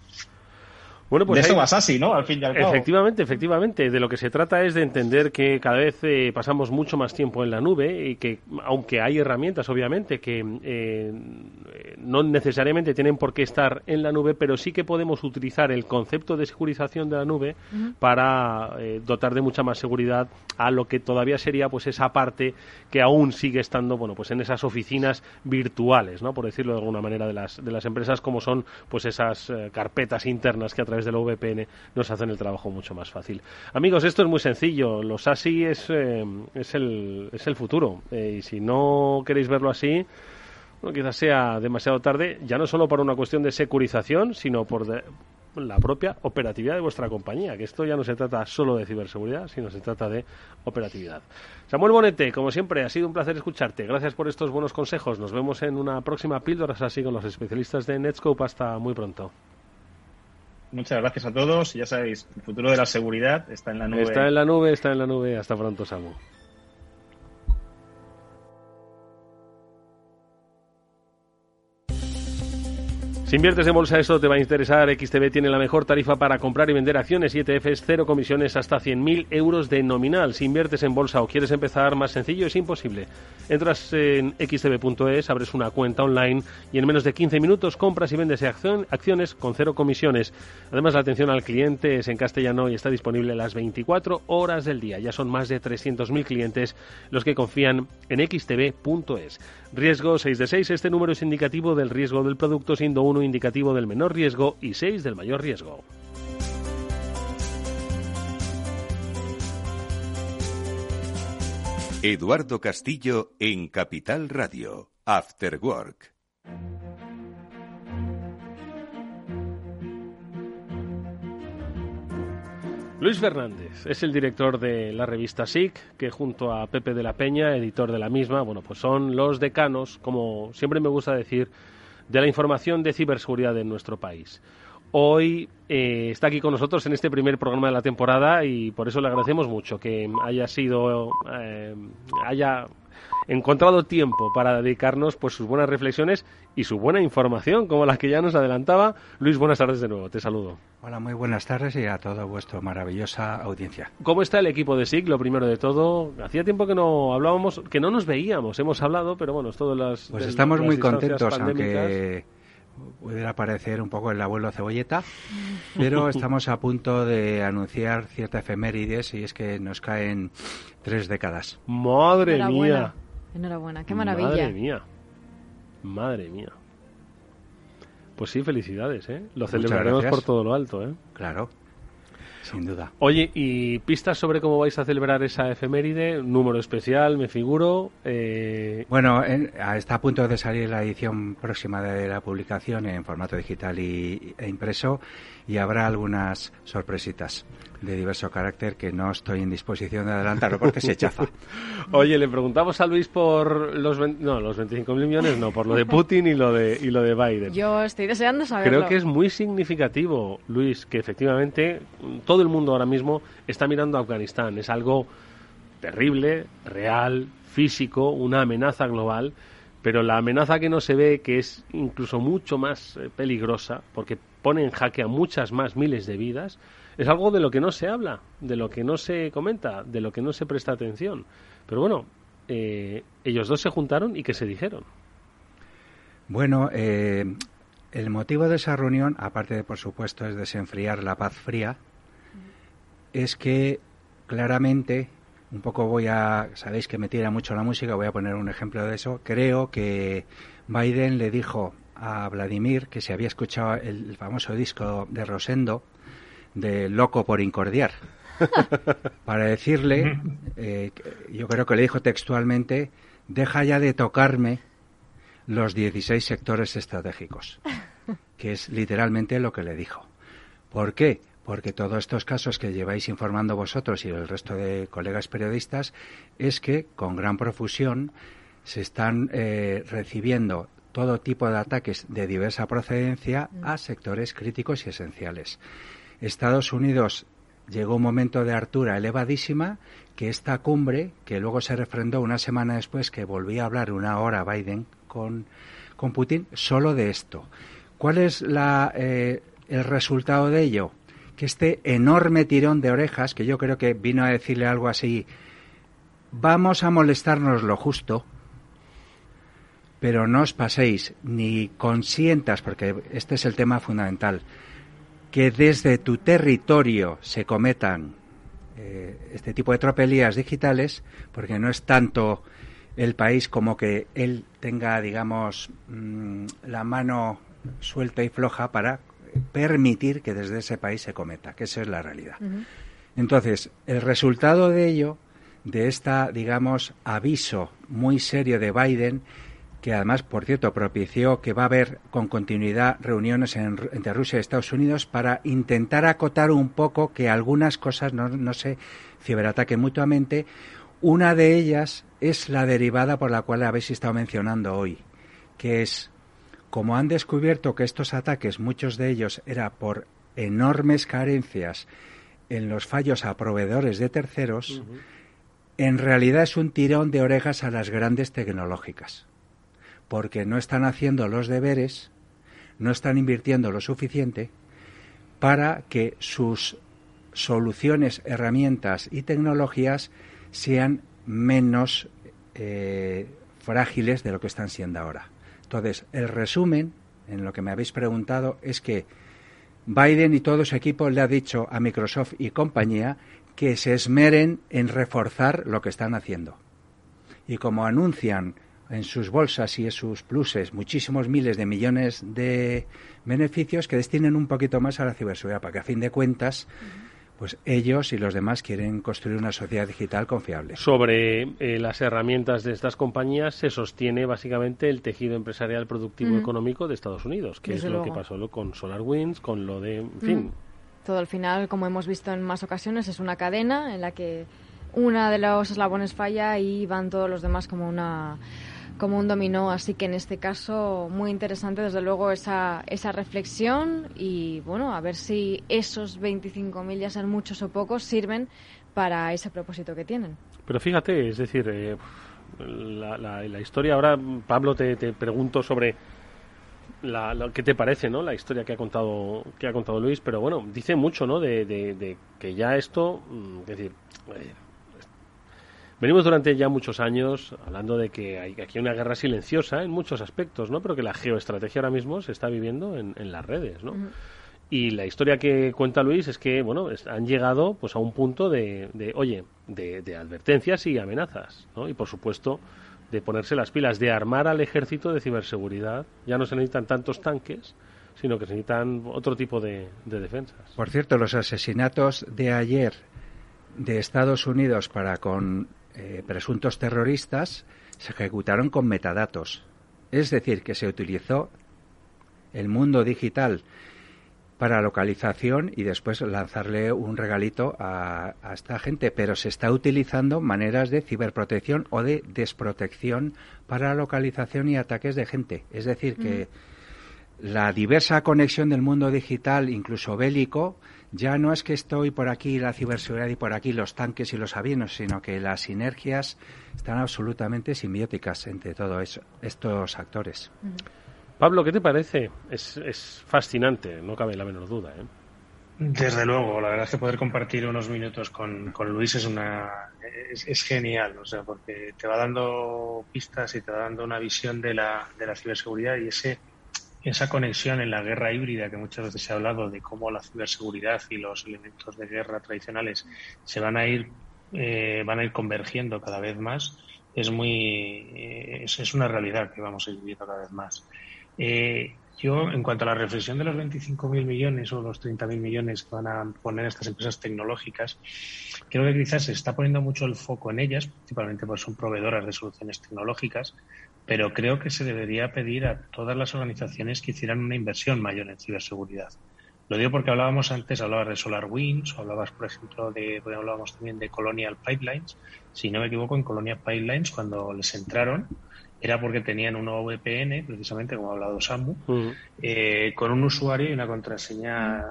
Bueno, pues de eso vas así, ¿no? Al fin y al cabo. Efectivamente, efectivamente. De lo que se trata es de entender que cada vez eh, pasamos mucho más tiempo en la nube y que, aunque hay herramientas, obviamente, que eh, no necesariamente tienen por qué estar en la nube, pero sí que podemos utilizar el concepto de securización de la nube para eh, dotar de mucha más seguridad a lo que todavía sería pues esa parte que aún sigue estando, bueno, pues en esas oficinas virtuales, ¿no? Por decirlo de alguna manera de las de las empresas como son pues esas carpetas internas que a través de la VPN nos hacen el trabajo mucho más fácil. Amigos, esto es muy sencillo. Los ASI es, eh, es, el, es el futuro. Eh, y si no queréis verlo así, quizás sea demasiado tarde, ya no solo por una cuestión de securización, sino por la propia operatividad de vuestra compañía, que esto ya no se trata solo de ciberseguridad, sino se trata de operatividad. Samuel Bonete, como siempre, ha sido un placer escucharte. Gracias por estos buenos consejos. Nos vemos en una próxima píldora así con los especialistas de Netscope. Hasta muy pronto. Muchas gracias a todos. Ya sabéis, el futuro de la seguridad está en la nube. Está en la nube, está en la nube. Hasta pronto, Samu. Si inviertes en bolsa, eso te va a interesar. XTB tiene la mejor tarifa para comprar y vender acciones y ETFs, cero comisiones hasta 100.000 euros de nominal. Si inviertes en bolsa o quieres empezar más sencillo, es imposible. Entras en xtb.es, abres una cuenta online y en menos de 15 minutos compras y vendes acciones con cero comisiones. Además, la atención al cliente es en castellano y está disponible las 24 horas del día. Ya son más de 300.000 clientes los que confían en xtb.es. Riesgo 6 de 6. Este número es indicativo del riesgo del producto, siendo 1 indicativo del menor riesgo y 6 del mayor riesgo. Eduardo Castillo en Capital Radio, After Work. Luis Fernández es el director de la revista SIC, que junto a Pepe de la Peña, editor de la misma, bueno, pues son los decanos, como siempre me gusta decir, de la información de ciberseguridad en nuestro país. hoy eh, está aquí con nosotros en este primer programa de la temporada y por eso le agradecemos mucho que haya sido, eh, haya encontrado tiempo para dedicarnos pues sus buenas reflexiones y su buena información, como la que ya nos adelantaba. Luis, buenas tardes de nuevo, te saludo. Hola, muy buenas tardes y a toda vuestra maravillosa audiencia. ¿Cómo está el equipo de SIG? Lo primero de todo, hacía tiempo que no hablábamos, que no nos veíamos, hemos hablado, pero bueno, todas las... Pues estamos muy contentos, aunque pudiera parecer un poco el abuelo cebolleta, pero (laughs) estamos a punto de anunciar cierta efemérides y es que nos caen tres décadas. Madre mía. Enhorabuena, qué maravilla. Madre mía. Madre mía. Pues sí, felicidades, ¿eh? Lo celebraremos por todo lo alto, ¿eh? Claro. Sin duda. Oye, ¿y pistas sobre cómo vais a celebrar esa efeméride? ¿Número especial, me figuro? Eh... Bueno, está a punto de salir la edición próxima de la publicación en formato digital y, e impreso y habrá algunas sorpresitas de diverso carácter que no estoy en disposición de adelantarlo porque se chafa. (laughs) Oye, le preguntamos a Luis por los no, los 25.000 millones, no, por lo de Putin y lo de y lo de Biden. Yo estoy deseando saberlo. Creo que es muy significativo, Luis, que efectivamente todo el mundo ahora mismo está mirando a Afganistán. Es algo terrible, real, físico, una amenaza global, pero la amenaza que no se ve, que es incluso mucho más eh, peligrosa, porque pone en jaque a muchas más miles de vidas, es algo de lo que no se habla, de lo que no se comenta, de lo que no se presta atención. Pero bueno, eh, ellos dos se juntaron y ¿qué se dijeron? Bueno, eh, el motivo de esa reunión, aparte de, por supuesto, es desenfriar la paz fría, es que claramente, un poco voy a, sabéis que me tira mucho la música, voy a poner un ejemplo de eso, creo que Biden le dijo a Vladimir que se había escuchado el famoso disco de Rosendo, de loco por incordiar. (laughs) para decirle, eh, yo creo que le dijo textualmente, deja ya de tocarme los 16 sectores estratégicos, (laughs) que es literalmente lo que le dijo. ¿Por qué? Porque todos estos casos que lleváis informando vosotros y el resto de colegas periodistas es que con gran profusión se están eh, recibiendo todo tipo de ataques de diversa procedencia a sectores críticos y esenciales. Estados Unidos llegó un momento de hartura elevadísima que esta cumbre, que luego se refrendó una semana después, que volvía a hablar una hora Biden con, con Putin, solo de esto. ¿Cuál es la, eh, el resultado de ello? Que este enorme tirón de orejas, que yo creo que vino a decirle algo así, vamos a molestarnos lo justo, pero no os paséis ni consientas, porque este es el tema fundamental, que desde tu territorio se cometan eh, este tipo de tropelías digitales, porque no es tanto el país como que él tenga, digamos, mm, la mano suelta y floja para permitir que desde ese país se cometa, que esa es la realidad. Entonces, el resultado de ello, de esta, digamos, aviso muy serio de Biden, que además, por cierto, propició que va a haber con continuidad reuniones entre Rusia y Estados Unidos para intentar acotar un poco que algunas cosas no, no se ciberataquen mutuamente. Una de ellas es la derivada por la cual habéis estado mencionando hoy, que es, como han descubierto que estos ataques, muchos de ellos era por enormes carencias en los fallos a proveedores de terceros, en realidad es un tirón de orejas a las grandes tecnológicas porque no están haciendo los deberes, no están invirtiendo lo suficiente para que sus soluciones, herramientas y tecnologías sean menos eh, frágiles de lo que están siendo ahora. Entonces, el resumen, en lo que me habéis preguntado, es que Biden y todo su equipo le ha dicho a Microsoft y compañía que se esmeren en reforzar lo que están haciendo. Y como anuncian en sus bolsas y en sus pluses muchísimos miles de millones de beneficios que destinen un poquito más a la ciberseguridad, para que a fin de cuentas pues ellos y los demás quieren construir una sociedad digital confiable. Sobre eh, las herramientas de estas compañías se sostiene básicamente el tejido empresarial productivo económico de Estados Unidos, que es lo que pasó con SolarWinds, con lo de, en fin. Todo al final, como hemos visto en más ocasiones, es una cadena en la que una de los eslabones falla y van todos los demás como una como un dominó. Así que en este caso, muy interesante, desde luego, esa, esa reflexión y, bueno, a ver si esos 25.000, ya sean muchos o pocos, sirven para ese propósito que tienen. Pero fíjate, es decir, eh, la, la, historia, ahora, Pablo, te, te pregunto sobre la, qué te parece, ¿no? La historia que ha contado que ha contado Luis, pero bueno, dice mucho, ¿no? De, de, que ya esto, mm, decir, eh, venimos durante ya muchos años hablando de que hay aquí una guerra silenciosa en muchos aspectos, ¿no? Pero que la geoestrategia ahora mismo se está viviendo en, en las redes, ¿no? Y la historia que cuenta Luis es que, bueno, han llegado pues a un punto de, de oye, de, de advertencias y amenazas, ¿no? Y por supuesto de ponerse las pilas, de armar al ejército de ciberseguridad. Ya no se necesitan tantos tanques, sino que se necesitan otro tipo de, defensas. Por cierto, los asesinatos de ayer de Estados Unidos para con eh, presuntos terroristas se ejecutaron con metadatos. Es decir, que se utilizó el mundo digital para localización y después lanzarle un regalito a, esta gente, pero se está utilizando maneras de ciberprotección o de desprotección para localización y ataques de gente. Es decir, que la diversa conexión del mundo digital, incluso bélico, ya no es que estoy por aquí la ciberseguridad y por aquí los tanques y los aviones, sino que las sinergias están absolutamente simbióticas entre todos estos actores. Pablo, ¿qué te parece? Es, es fascinante, no cabe la menor duda. ¿eh? Desde luego, la verdad es que poder compartir unos minutos con, con Luis es una es, genial, o sea, porque te va dando pistas y te va dando una visión de la, de la ciberseguridad y ese esa conexión en la guerra híbrida que muchas veces se ha hablado de cómo la ciberseguridad y los elementos de guerra tradicionales se van a ir eh, van a ir convergiendo cada vez más es muy es, es una realidad que vamos a ir viviendo cada vez más. Eh, yo, en cuanto a la reflexión de los 25.000 millones o los 30.000 millones que van a poner estas empresas tecnológicas, creo que quizás se está poniendo mucho el foco en ellas, principalmente porque son proveedoras de soluciones tecnológicas, pero creo que se debería pedir a todas las organizaciones que hicieran una inversión mayor en ciberseguridad. Lo digo porque hablábamos antes, hablabas de SolarWinds, o hablabas, por ejemplo, de, hablábamos también de Colonial Pipelines. Si no me equivoco, en Colonial Pipelines, cuando les entraron, era porque tenían un VPN, precisamente como ha hablado Samu, eh, con un usuario y una contraseña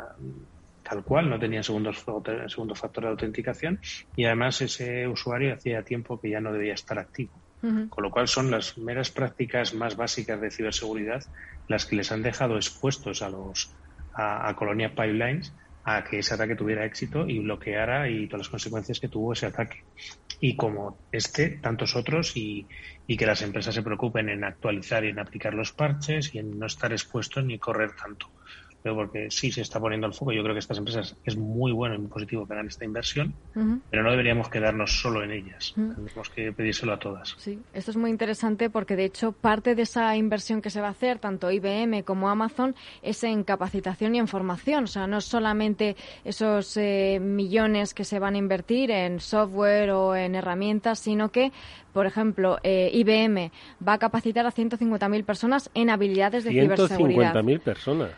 tal cual, no tenían segundo, segundo factor de autenticación y además ese usuario hacía tiempo que ya no debía estar activo. Con lo cual son las meras prácticas más básicas de ciberseguridad las que les han dejado expuestos a los a, a Colonia Pipelines a que ese ataque tuviera éxito y bloqueara y todas las consecuencias que tuvo ese ataque. Y como este, tantos otros y, y que las empresas se preocupen en actualizar y en aplicar los parches y en no estar expuestos ni correr tanto porque sí se está poniendo al foco. Yo creo que estas empresas es muy bueno y muy positivo que hagan esta inversión, pero no deberíamos quedarnos solo en ellas. Tenemos que pedírselo a todas. Sí, esto es muy interesante porque de hecho parte de esa inversión que se va a hacer, tanto IBM como Amazon, es en capacitación y en formación. O sea, no solamente esos eh, millones que se van a invertir en software o en herramientas, sino que por ejemplo, eh, IBM va a capacitar a 150.000 personas en habilidades de ciberseguridad. 150.000 personas.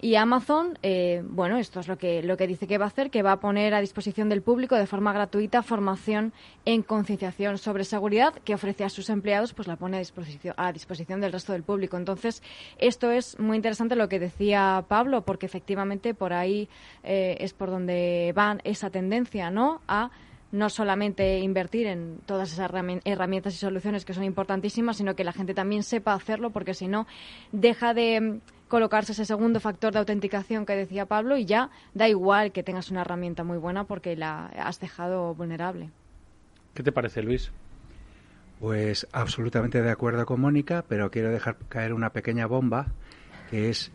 Y Amazon, eh, bueno, esto es lo que, lo que dice que va a hacer, que va a poner a disposición del público de forma gratuita formación en concienciación sobre seguridad que ofrece a sus empleados, pues la pone a disposición, a disposición del resto del público. Entonces, esto es muy interesante lo que decía Pablo, porque efectivamente por ahí eh, es por donde va esa tendencia, ¿no? A no solamente invertir en todas esas herramientas y soluciones que son importantísimas, sino que la gente también sepa hacerlo, porque si no, deja de mm, colocarse ese segundo factor de autenticación que decía Pablo y ya da igual que tengas una herramienta muy buena porque la has dejado vulnerable. ¿Qué te parece, Luis? Pues absolutamente de acuerdo con Mónica, pero quiero dejar caer una pequeña bomba, que es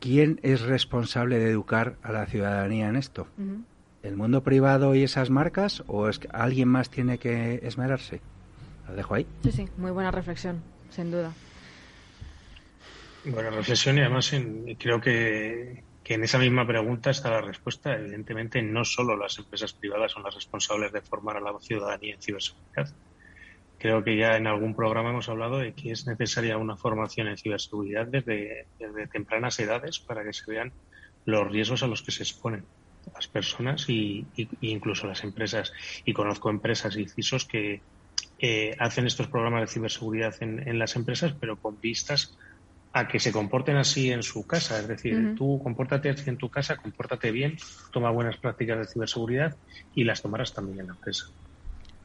¿quién es responsable de educar a la ciudadanía en esto? El mundo privado y esas marcas o es que alguien más tiene que esmerarse? Lo dejo ahí. Sí, sí, muy buena reflexión, sin duda. Buena reflexión y además creo que, que en esa misma pregunta está la respuesta. Evidentemente, no solo las empresas privadas son las responsables de formar a la ciudadanía en ciberseguridad. Creo que ya en algún programa hemos hablado de que es necesaria una formación en ciberseguridad desde, desde tempranas edades para que se vean los riesgos a los que se exponen las personas y, incluso las empresas. Y conozco empresas y CISOs que, eh, hacen estos programas de ciberseguridad en, las empresas, pero con vistas a que se comporten así en su casa. Es decir, tú compórtate así en tu casa, compórtate bien, toma buenas prácticas de ciberseguridad y las tomarás también en la empresa.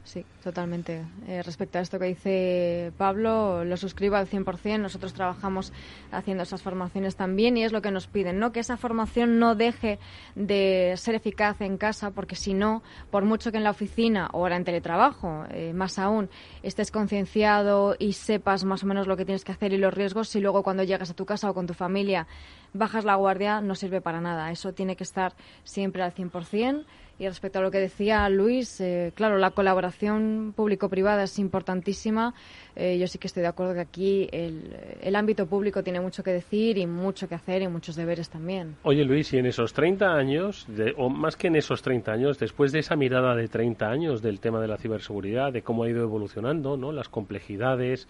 Sí, totalmente. Eh, respecto a esto que dice Pablo, lo suscribo al 100%. Nosotros trabajamos haciendo esas formaciones también y es lo que nos piden, ¿no? Que esa formación no deje de ser eficaz en casa, porque si no, por mucho que en la oficina o ahora en teletrabajo, eh, más aún, estés concienciado y sepas más o menos lo que tienes que hacer y los riesgos, si luego cuando llegas a tu casa o con tu familia bajas la guardia, no sirve para nada. Eso tiene que estar siempre al 100%. Y respecto a lo que decía Luis, eh, claro, la colaboración público-privada es importantísima. Eh, yo sí que estoy de acuerdo que aquí el, ámbito público tiene mucho que decir y mucho que hacer y muchos deberes también. Oye, Luis, y en esos 30 años, o más que en esos 30 años, después de esa mirada de 30 años del tema de la ciberseguridad, de cómo ha ido evolucionando, ¿no? las complejidades,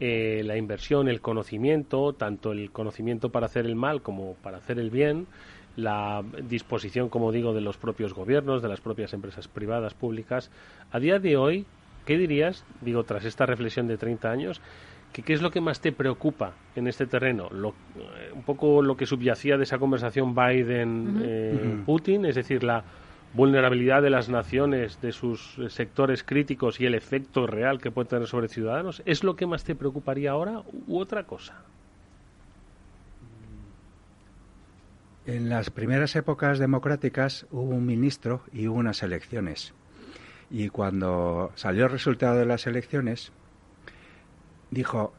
eh, la inversión, el conocimiento, tanto el conocimiento para hacer el mal como para hacer el bien, la disposición, como digo, de los propios gobiernos, de las propias empresas privadas, públicas. A día de hoy, ¿qué dirías, digo, tras esta reflexión de 30 años, que qué es lo que más te preocupa en este terreno? Lo, eh, un poco lo que subyacía de esa conversación Biden-Putin, es decir, la vulnerabilidad de las naciones, de sus sectores críticos y el efecto real que puede tener sobre ciudadanos, ¿es lo que más te preocuparía ahora u otra cosa? En las primeras épocas democráticas hubo un ministro y hubo unas elecciones. Y cuando salió el resultado de las elecciones, dijo,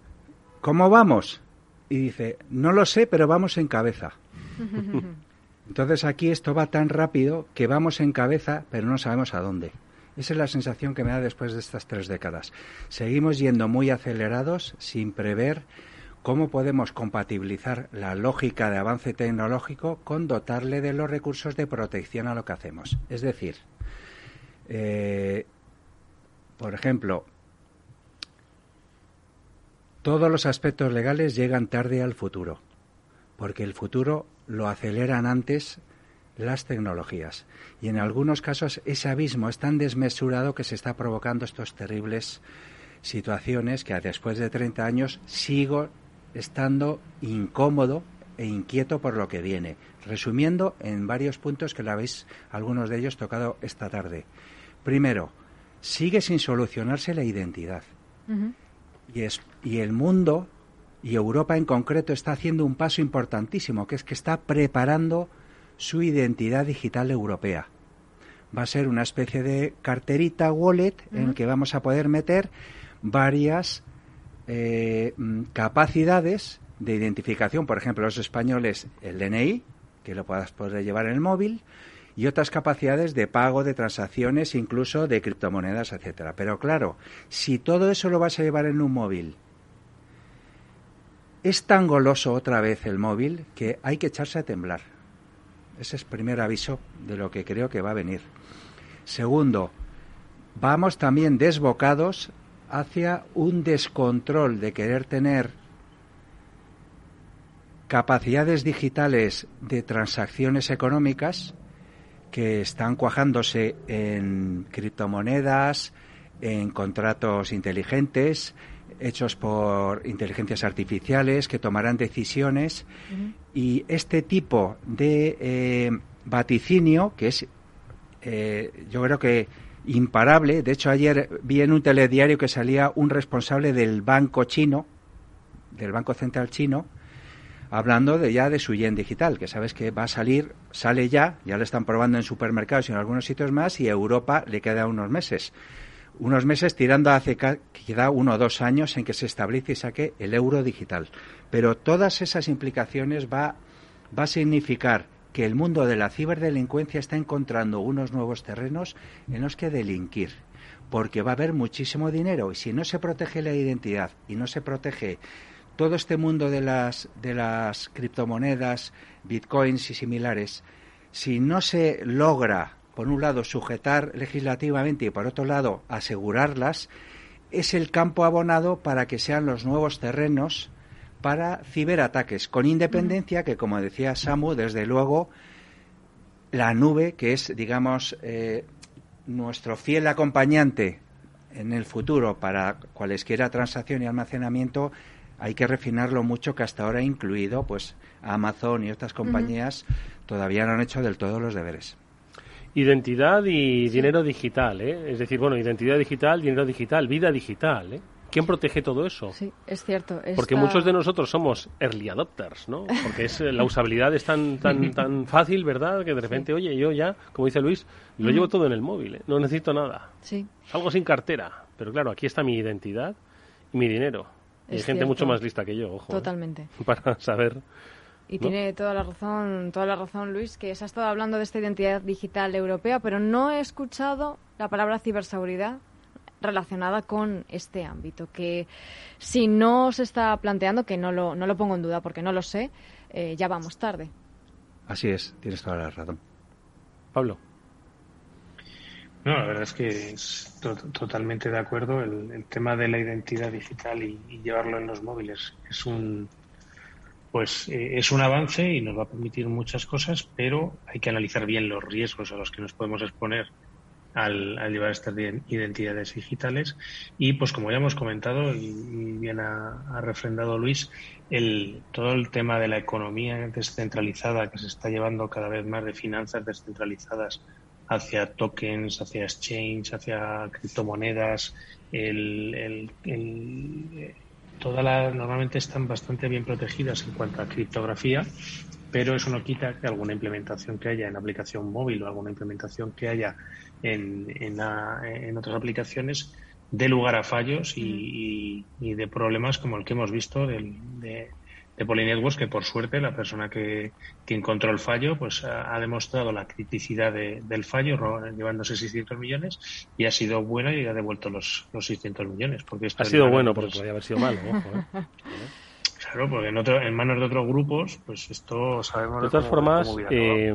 ¿cómo vamos? Y dice, no lo sé, pero vamos en cabeza. (laughs) Entonces aquí esto va tan rápido que vamos en cabeza, pero no sabemos a dónde. Esa es la sensación que me da después de estas tres décadas. Seguimos yendo muy acelerados sin prever ¿Cómo podemos compatibilizar la lógica de avance tecnológico con dotarle de los recursos de protección a lo que hacemos? Es decir, eh, por ejemplo, todos los aspectos legales llegan tarde al futuro, porque el futuro lo aceleran antes las tecnologías. Y en algunos casos ese abismo es tan desmesurado que se está provocando estos terribles situaciones que después de 30 años sigo estando incómodo e inquieto por lo que viene. Resumiendo en varios puntos que la habéis algunos de ellos tocado esta tarde. Primero, sigue sin solucionarse la identidad. y, es, y el mundo y Europa en concreto está haciendo un paso importantísimo, que es que está preparando su identidad digital europea. Va a ser una especie de carterita wallet en que vamos a poder meter varias eh, mm, capacidades de identificación, por ejemplo, los españoles, el DNI, que lo puedas poder llevar en el móvil, y otras capacidades de pago, de transacciones, incluso de criptomonedas, etcétera. Pero claro, si todo eso lo vas a llevar en un móvil, es tan goloso otra vez el móvil que hay que echarse a temblar. Ese es el primer aviso de lo que creo que va a venir. Segundo, vamos también desbocados hacia un descontrol de querer tener capacidades digitales de transacciones económicas que están cuajándose en criptomonedas, en contratos inteligentes, hechos por inteligencias artificiales que tomarán decisiones. Y este tipo de eh, vaticinio que es eh, yo creo que imparable. De hecho, ayer vi en un telediario que salía un responsable del banco chino, del Banco Central chino, hablando de ya de su yen digital, que sabes que va a salir, sale ya, ya lo están probando en supermercados y en algunos sitios más, y a Europa le queda unos meses. Unos meses tirando hace queda uno o dos años en que se establece y saque el euro digital. Pero todas esas implicaciones va, va a significar que el mundo de la ciberdelincuencia está encontrando unos nuevos terrenos en los que delinquir, porque va a haber muchísimo dinero y si no se protege la identidad y no se protege todo este mundo de las de las criptomonedas, bitcoins y similares, si no se logra por un lado sujetar legislativamente y por otro lado asegurarlas, es el campo abonado para que sean los nuevos terrenos para ciberataques, con independencia que, como decía Samu, desde luego, la nube, que es, digamos, eh, nuestro fiel acompañante en el futuro para cualesquiera transacción y almacenamiento hay que refinarlo mucho que hasta ahora incluido pues Amazon y otras compañías todavía no han hecho del todo los deberes. Identidad y dinero digital, ¿eh? Es decir, bueno, identidad digital, dinero digital, vida digital, ¿eh? ¿Quién protege todo eso? Sí, es cierto. Porque muchos de nosotros somos early adopters, ¿no? Porque es, la usabilidad es tan, tan, (laughs) tan fácil, ¿verdad? Que de repente, oye, yo ya, como dice Luis, lo llevo todo en el móvil, ¿eh? no necesito nada. Sí. Algo sin cartera. Pero claro, aquí está mi identidad y mi dinero. hay gente mucho más lista que yo, ojo. ¿eh? Totalmente. (laughs) Para saber y tiene toda la razón, toda la razón Luis, que se ha estado hablando de esta identidad digital europea, pero no he escuchado la palabra ciberseguridad relacionada con este ámbito, que si no se está planteando, que no lo, no lo pongo en duda porque no lo sé, eh, ya vamos tarde. Así es, tienes toda la razón. Pablo. No, la verdad es que es totalmente de acuerdo. El, tema de la identidad digital y, llevarlo en los móviles es un pues eh, es un avance y nos va a permitir muchas cosas, pero hay que analizar bien los riesgos a los que nos podemos exponer al, llevar estas identidades digitales. Y pues como ya hemos comentado y, bien ha, refrendado Luis, el, todo el tema de la economía descentralizada que se está llevando cada vez más de finanzas descentralizadas hacia tokens, hacia exchange, hacia criptomonedas, el, el, toda la, normalmente están bastante bien protegidas en cuanto a criptografía, pero eso no quita que alguna implementación que haya en aplicación móvil o alguna implementación que haya en, en, otras aplicaciones dé lugar a fallos y, de problemas como el que hemos visto del, de, de Polynetworks, que por suerte la persona que, encontró el fallo pues ha, demostrado la criticidad del fallo, llevándose 600 millones, y ha sido bueno y ha devuelto los, los 600 millones. Porque ha sido bueno, porque podría haber sido malo. ¿eh? (laughs) Claro, porque en, otro, en manos de otros grupos, pues esto sabemos. De todas formas, eh,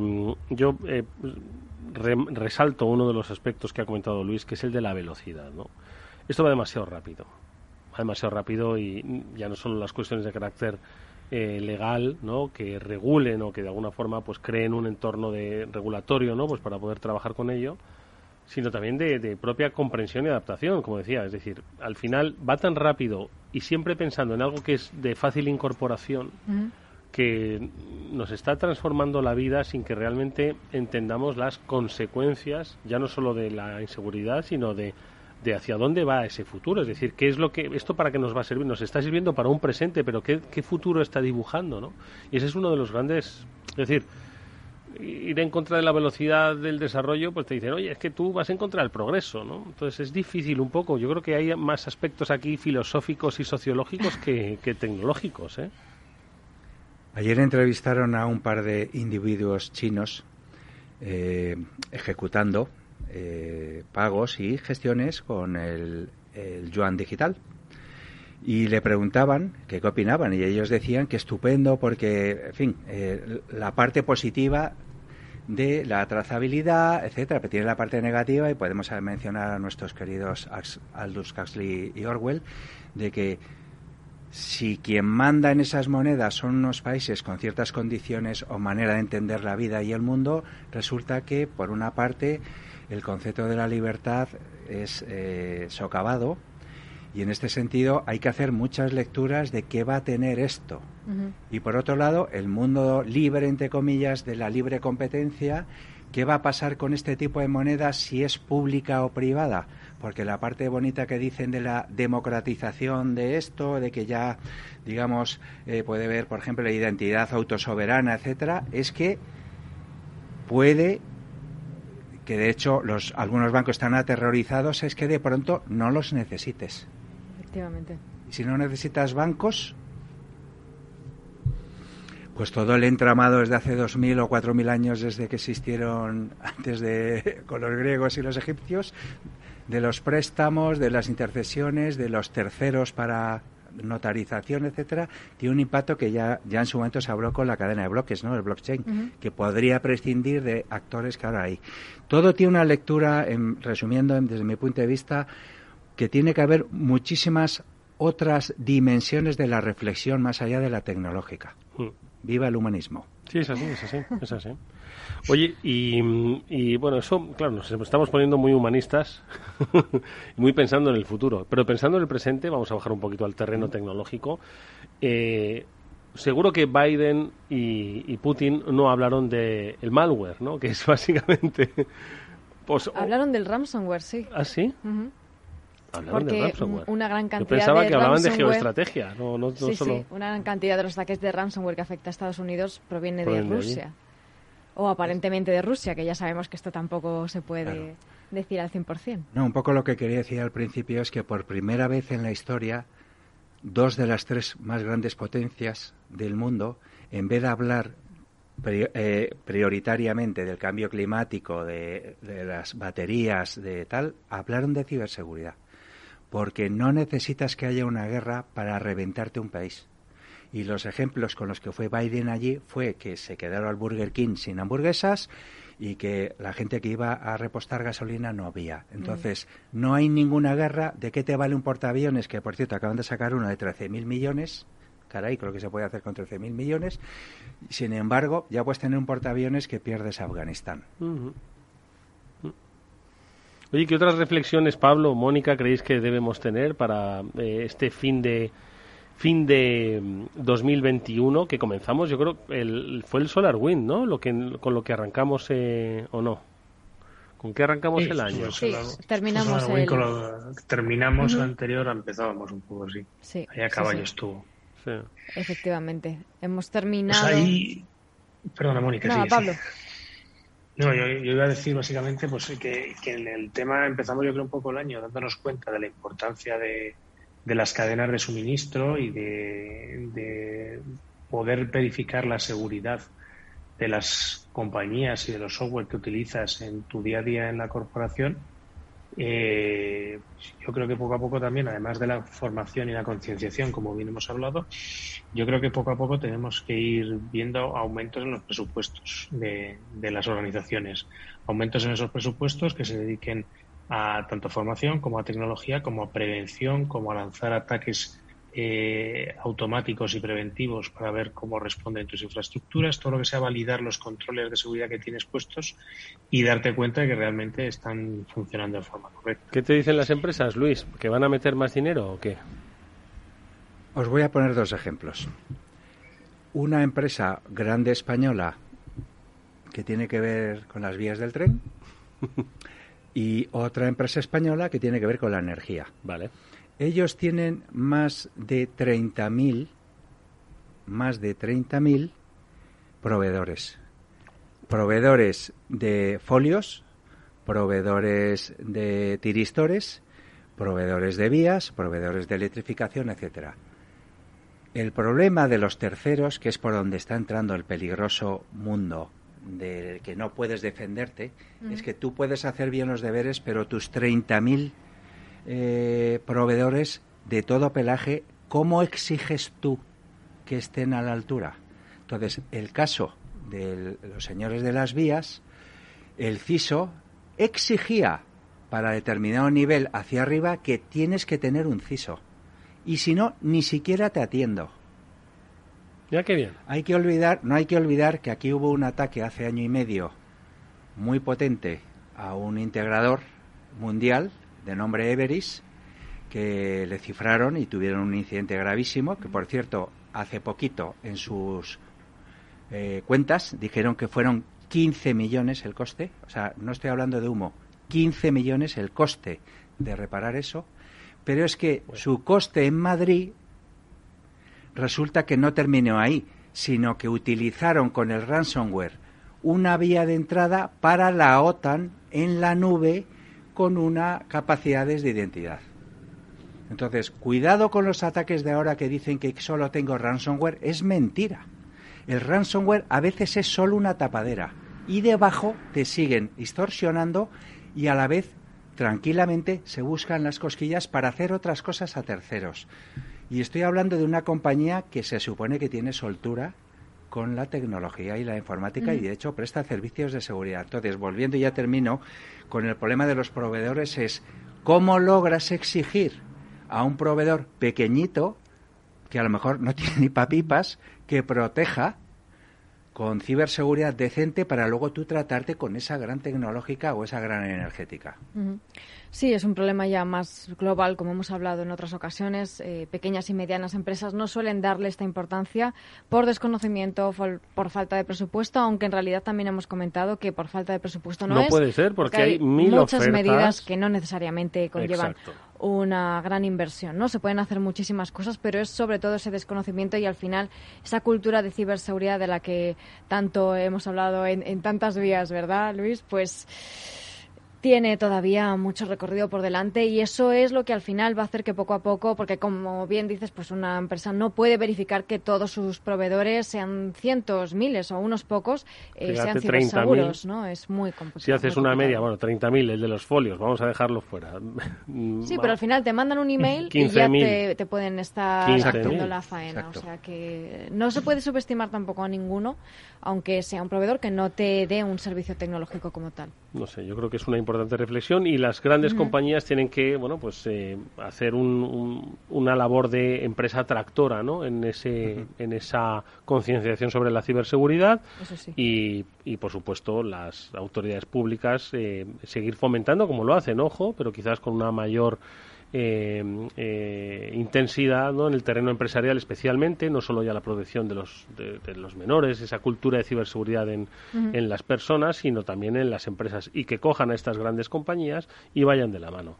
yo eh, resalto uno de los aspectos que ha comentado Luis, que es el de la velocidad. ¿no? Esto va demasiado rápido. Va demasiado rápido y ya no son las cuestiones de carácter eh, legal ¿no? que regulen o que de alguna forma pues creen un entorno de regulatorio ¿no? pues para poder trabajar con ello sino también de, propia comprensión y adaptación, como decía. Es decir, al final va tan rápido y siempre pensando en algo que es de fácil incorporación que nos está transformando la vida sin que realmente entendamos las consecuencias, ya no solo de la inseguridad, sino de, de hacia dónde va ese futuro. Es decir, qué es lo que esto para qué nos va a servir. Nos está sirviendo para un presente, pero qué, futuro está dibujando, ¿no? Y ese es uno de los grandes. Es decir, ir en contra de la velocidad del desarrollo, pues te dicen, oye, es que tú vas en contra del progreso, ¿no? Entonces es difícil un poco. Yo creo que hay más aspectos aquí filosóficos y sociológicos que, tecnológicos, ¿eh? Ayer entrevistaron a un par de individuos chinos eh, ejecutando eh, pagos y gestiones con el, yuan digital. Y le preguntaban qué opinaban y ellos decían que estupendo porque, en fin, eh, la parte positiva de la trazabilidad, etcétera, pero tiene la parte negativa y podemos mencionar a nuestros queridos Aldous Huxley y Orwell de que si quien manda en esas monedas son unos países con ciertas condiciones o manera de entender la vida y el mundo, resulta que por una parte el concepto de la libertad es eh, socavado y en este sentido hay que hacer muchas lecturas de qué va a tener esto. Y por otro lado, el mundo libre, entre comillas, de la libre competencia, ¿qué va a pasar con este tipo de monedas si es pública o privada? Porque la parte bonita que dicen de la democratización de esto, de que ya, digamos, eh, puede ver, por ejemplo, la identidad autosoberana, etcétera, es que puede que de hecho los algunos bancos están aterrorizados es que de pronto no los necesites. Y si no necesitas bancos, pues todo el entramado desde hace 2.000 o 4.000 años, desde que existieron (laughs) antes de con los griegos y los egipcios, de los préstamos, de las intercesiones, de los terceros para notarización, etcétera, tiene un impacto que ya, ya en su momento se habló con la cadena de bloques, ¿no? El blockchain, que podría prescindir de actores que ahora hay. Todo tiene una lectura, en, resumiendo desde mi punto de vista, que tiene que haber muchísimas otras dimensiones de la reflexión más allá de la tecnológica. Mm. Viva el humanismo. Sí, es así, es así, es así. Oye, y, bueno, eso, claro, nos estamos poniendo muy humanistas, (laughs) muy pensando en el futuro, pero pensando en el presente, vamos a bajar un poquito al terreno tecnológico. Eh, seguro que Biden y, Putin no hablaron de el malware, ¿no? Que es (laughs) básicamente... Pues, hablaron del ransomware, sí. ¿Ah, sí? Hablaron Porque una gran cantidad Yo pensaba que hablaban de geoestrategia, no, no, sí, solo... Sí, una gran cantidad de los ataques de ransomware que afecta a Estados Unidos proviene, de Rusia. O aparentemente de Rusia, que ya sabemos que esto tampoco se puede decir al 100%. No, un poco lo que quería decir al principio es que por primera vez en la historia dos de las tres más grandes potencias del mundo, en vez de hablar eh, prioritariamente del cambio climático, de, las baterías, de tal, hablaron de ciberseguridad. Porque no necesitas que haya una guerra para reventarte un país. Y los ejemplos con los que fue Biden allí fue que se quedaron al Burger King sin hamburguesas y que la gente que iba a repostar gasolina no había. Entonces, no hay ninguna guerra. ¿De qué te vale un portaaviones? Que, por cierto, acaban de sacar uno de 13.000 millones. Caray, creo que se puede hacer con 13.000 millones. Sin embargo, ya puedes tener un portaaviones que pierdes Afganistán. Oye, ¿qué otras reflexiones, Pablo, Mónica, creéis que debemos tener para eh, este fin de fin de 2021 mm, que comenzamos, yo creo el, fue el Solar Wind, ¿no? Lo que con lo que arrancamos eh, o no. ¿Con qué arrancamos el año? Sí, terminamos el... terminamos el anterior, empezábamos un poco así. Sí, ahí a caballo estuvo. Efectivamente. Hemos terminado. Pues ahí... Perdona, Mónica. No, Pablo. No, yo, iba a decir básicamente pues que, que en el tema empezamos yo creo un poco el año dándonos cuenta de la importancia de, de las cadenas de suministro y de, poder verificar la seguridad de las compañías y de los software que utilizas en tu día a día en la corporación, eh, yo creo que poco a poco también, además de la formación y la concienciación, como bien hemos hablado, yo creo que poco a poco tenemos que ir viendo aumentos en los presupuestos de, de las organizaciones, aumentos en esos presupuestos que se dediquen a tanto formación como a tecnología, como a prevención, como a lanzar ataques eh, automáticos y preventivos para ver cómo responden tus infraestructuras, todo lo que sea validar los controles de seguridad que tienes puestos y darte cuenta de que realmente están funcionando de forma correcta. ¿Qué te dicen las empresas, Luis? ¿Que van a meter más dinero o qué? Os voy a poner dos ejemplos. Una empresa grande española que tiene que ver con las vías del tren (laughs) y otra empresa española que tiene que ver con la energía. Vale. Ellos tienen más de 30.000 más de 30.000 proveedores. Proveedores de folios, proveedores de tiristores, proveedores de vías, proveedores de electrificación, etcétera. El problema de los terceros, que es por donde está entrando el peligroso mundo de que no puedes defenderte, es que tú puedes hacer bien los deberes, pero tus 30.000 eh, proveedores de todo pelaje, ¿cómo exiges tú que estén a la altura? Entonces, el caso de los señores de las vías, el CISO exigía para determinado nivel hacia arriba que tienes que tener un CISO. Y si no, ni siquiera te atiendo. Ya qué bien. Hay que olvidar, no hay que olvidar que aquí hubo un ataque hace año y medio muy potente a un integrador mundial de nombre Everis que le cifraron y tuvieron un incidente gravísimo que por cierto hace poquito en sus eh, cuentas dijeron que fueron 15 millones el coste, o sea, no estoy hablando de humo, 15 millones el coste de reparar eso, pero es que su coste en Madrid resulta que no terminó ahí, sino que utilizaron con el ransomware una vía de entrada para la OTAN en la nube con una capacidades de identidad. Entonces, cuidado con los ataques de ahora que dicen que solo tengo ransomware, es mentira. El ransomware a veces es solo una tapadera y debajo te siguen extorsionando y a la vez tranquilamente se buscan las cosquillas para hacer otras cosas a terceros. Y estoy hablando de una compañía que se supone que tiene soltura con la tecnología y la informática y de hecho presta servicios de seguridad. Entonces, volviendo y ya termino con el problema de los proveedores es cómo logras exigir a un proveedor pequeñito que a lo mejor no (laughs) tiene ni papipas que proteja con ciberseguridad decente para luego tú tratarte con esa gran tecnológica o esa gran energética. Sí, es un problema ya más global, como hemos hablado en otras ocasiones. Eh, pequeñas y medianas empresas no suelen darle esta importancia por desconocimiento, por, por, falta de presupuesto, aunque en realidad también hemos comentado que por falta de presupuesto no, no es. puede ser, porque, hay, muchas medidas que no necesariamente conllevan una gran inversión, ¿no? Se pueden hacer muchísimas cosas, pero es sobre todo ese desconocimiento y al final esa cultura de ciberseguridad de la que tanto hemos hablado en, en tantas vías, ¿verdad, Luis? Pues tiene todavía mucho recorrido por delante y eso es lo que al final va a hacer que poco a poco, porque como bien dices, pues una empresa no puede verificar que todos sus proveedores sean cientos, miles o unos pocos eh, sean ciberseguros, ¿no? Es muy complicado. Si haces una media, bueno, 30.000, el de los folios, vamos a dejarlo fuera. (laughs) Sí, pero al final te mandan un email y ya te, te, pueden estar haciendo la faena. O sea que no se puede subestimar tampoco a ninguno, aunque sea un proveedor que no te dé un servicio tecnológico como tal. No sé, yo creo que es una importante reflexión y las grandes compañías tienen que, bueno, pues eh, hacer un, una labor de empresa tractora, ¿no? En ese, en esa concienciación sobre la ciberseguridad y, y, por supuesto, las autoridades públicas eh, seguir fomentando, como lo hacen, ojo, pero quizás con una mayor eh, eh, intensidad ¿no? en el terreno empresarial especialmente, no solo ya la protección de los, de, los menores, esa cultura de ciberseguridad en, en las personas, sino también en las empresas y que cojan a estas grandes compañías y vayan de la mano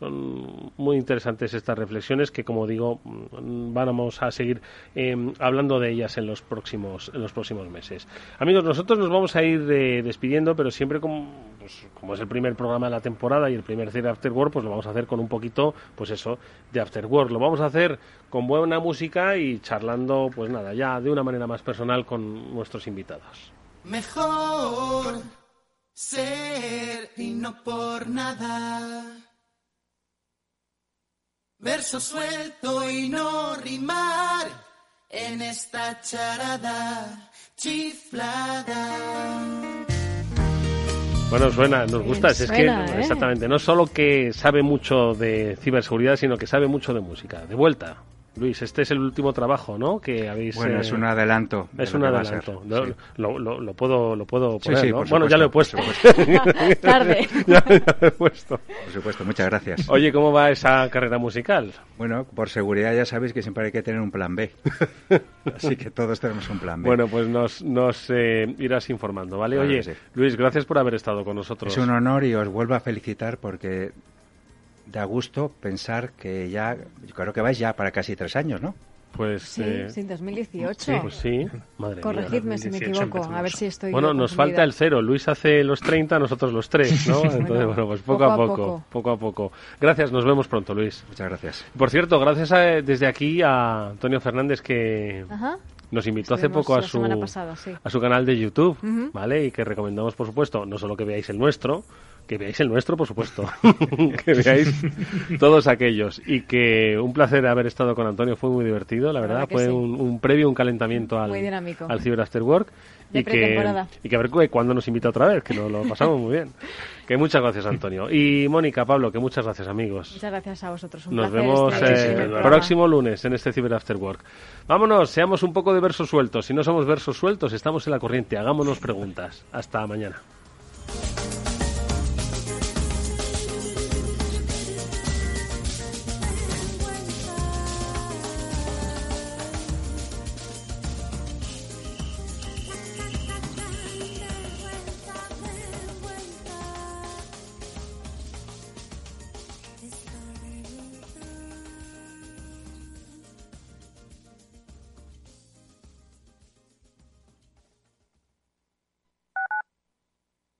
son muy interesantes estas reflexiones que, como digo, mm, vamos a seguir eh, hablando de ellas en los próximos en los próximos meses. Amigos, nosotros nos vamos a ir eh, despidiendo, pero siempre como, pues, como es el primer programa de la temporada y el primer Cine After Work, pues lo vamos a hacer con un poquito, pues eso, de After Work. Lo vamos a hacer con buena música y charlando, pues nada, ya de una manera más personal con nuestros invitados. Mejor ser y no por nada verso suelto y no rimar en esta charada chiflada. Bueno, suena, nos gusta, es que ¿eh? exactamente, no solo que sabe mucho de ciberseguridad, sino que sabe mucho de música. De vuelta, Luis, este es el último trabajo, ¿no? Que habéis. Bueno, es un adelanto. Es un adelanto. Lo, lo, lo, puedo, lo puedo poner, sí, ¿no? Bueno, ya lo he puesto. (laughs) (laughs) Tarde. ya, ya, lo he puesto. Por supuesto, muchas gracias. Oye, ¿cómo va esa carrera musical? Bueno, por seguridad ya sabéis que siempre hay que tener un plan B. (laughs) Así que todos tenemos un plan B. Bueno, pues nos, nos eh, irás informando, ¿vale? Claro Oye, sí. Luis, gracias por haber estado con nosotros. Es un honor y os vuelvo a felicitar porque da gusto pensar que ya, yo creo que vais ya para casi tres años, ¿no? Pues Sí, eh, sí, 2018. sí, pues sí, madre Corregidme mía. si me equivoco, a ver si estoy Bueno, nos confundida. falta el cero. Luis hace los 30, nosotros los 3, ¿no? (laughs) Entonces, bueno, pues poco, a poco, poco a poco. Gracias, nos vemos pronto, Luis. Muchas gracias. Por cierto, gracias a- desde aquí a Antonio Fernández que Ajá. nos invitó hace poco a su, semana pasada, sí. a su canal de YouTube. ¿vale? Y que recomendamos, por supuesto, no solo que veáis el nuestro, que veáis el nuestro, por supuesto, (laughs) que veáis todos aquellos. Y que un placer haber estado con Antonio, fue muy divertido, la verdad. Fue sí. un, un previo, un calentamiento al, al Cyber After Work. Y que, y que a ver cu- cuándo nos invita otra vez, que nos lo pasamos muy bien. (laughs) Que muchas gracias, Antonio. Y Mónica, Pablo, que muchas gracias, amigos. Muchas gracias a vosotros. Un Nos placer vemos eh, el programa. próximo lunes en este Cyber After Work. Vámonos, seamos un poco de versos sueltos. Si no somos versos sueltos, estamos en la corriente. Hagámonos preguntas. Hasta mañana.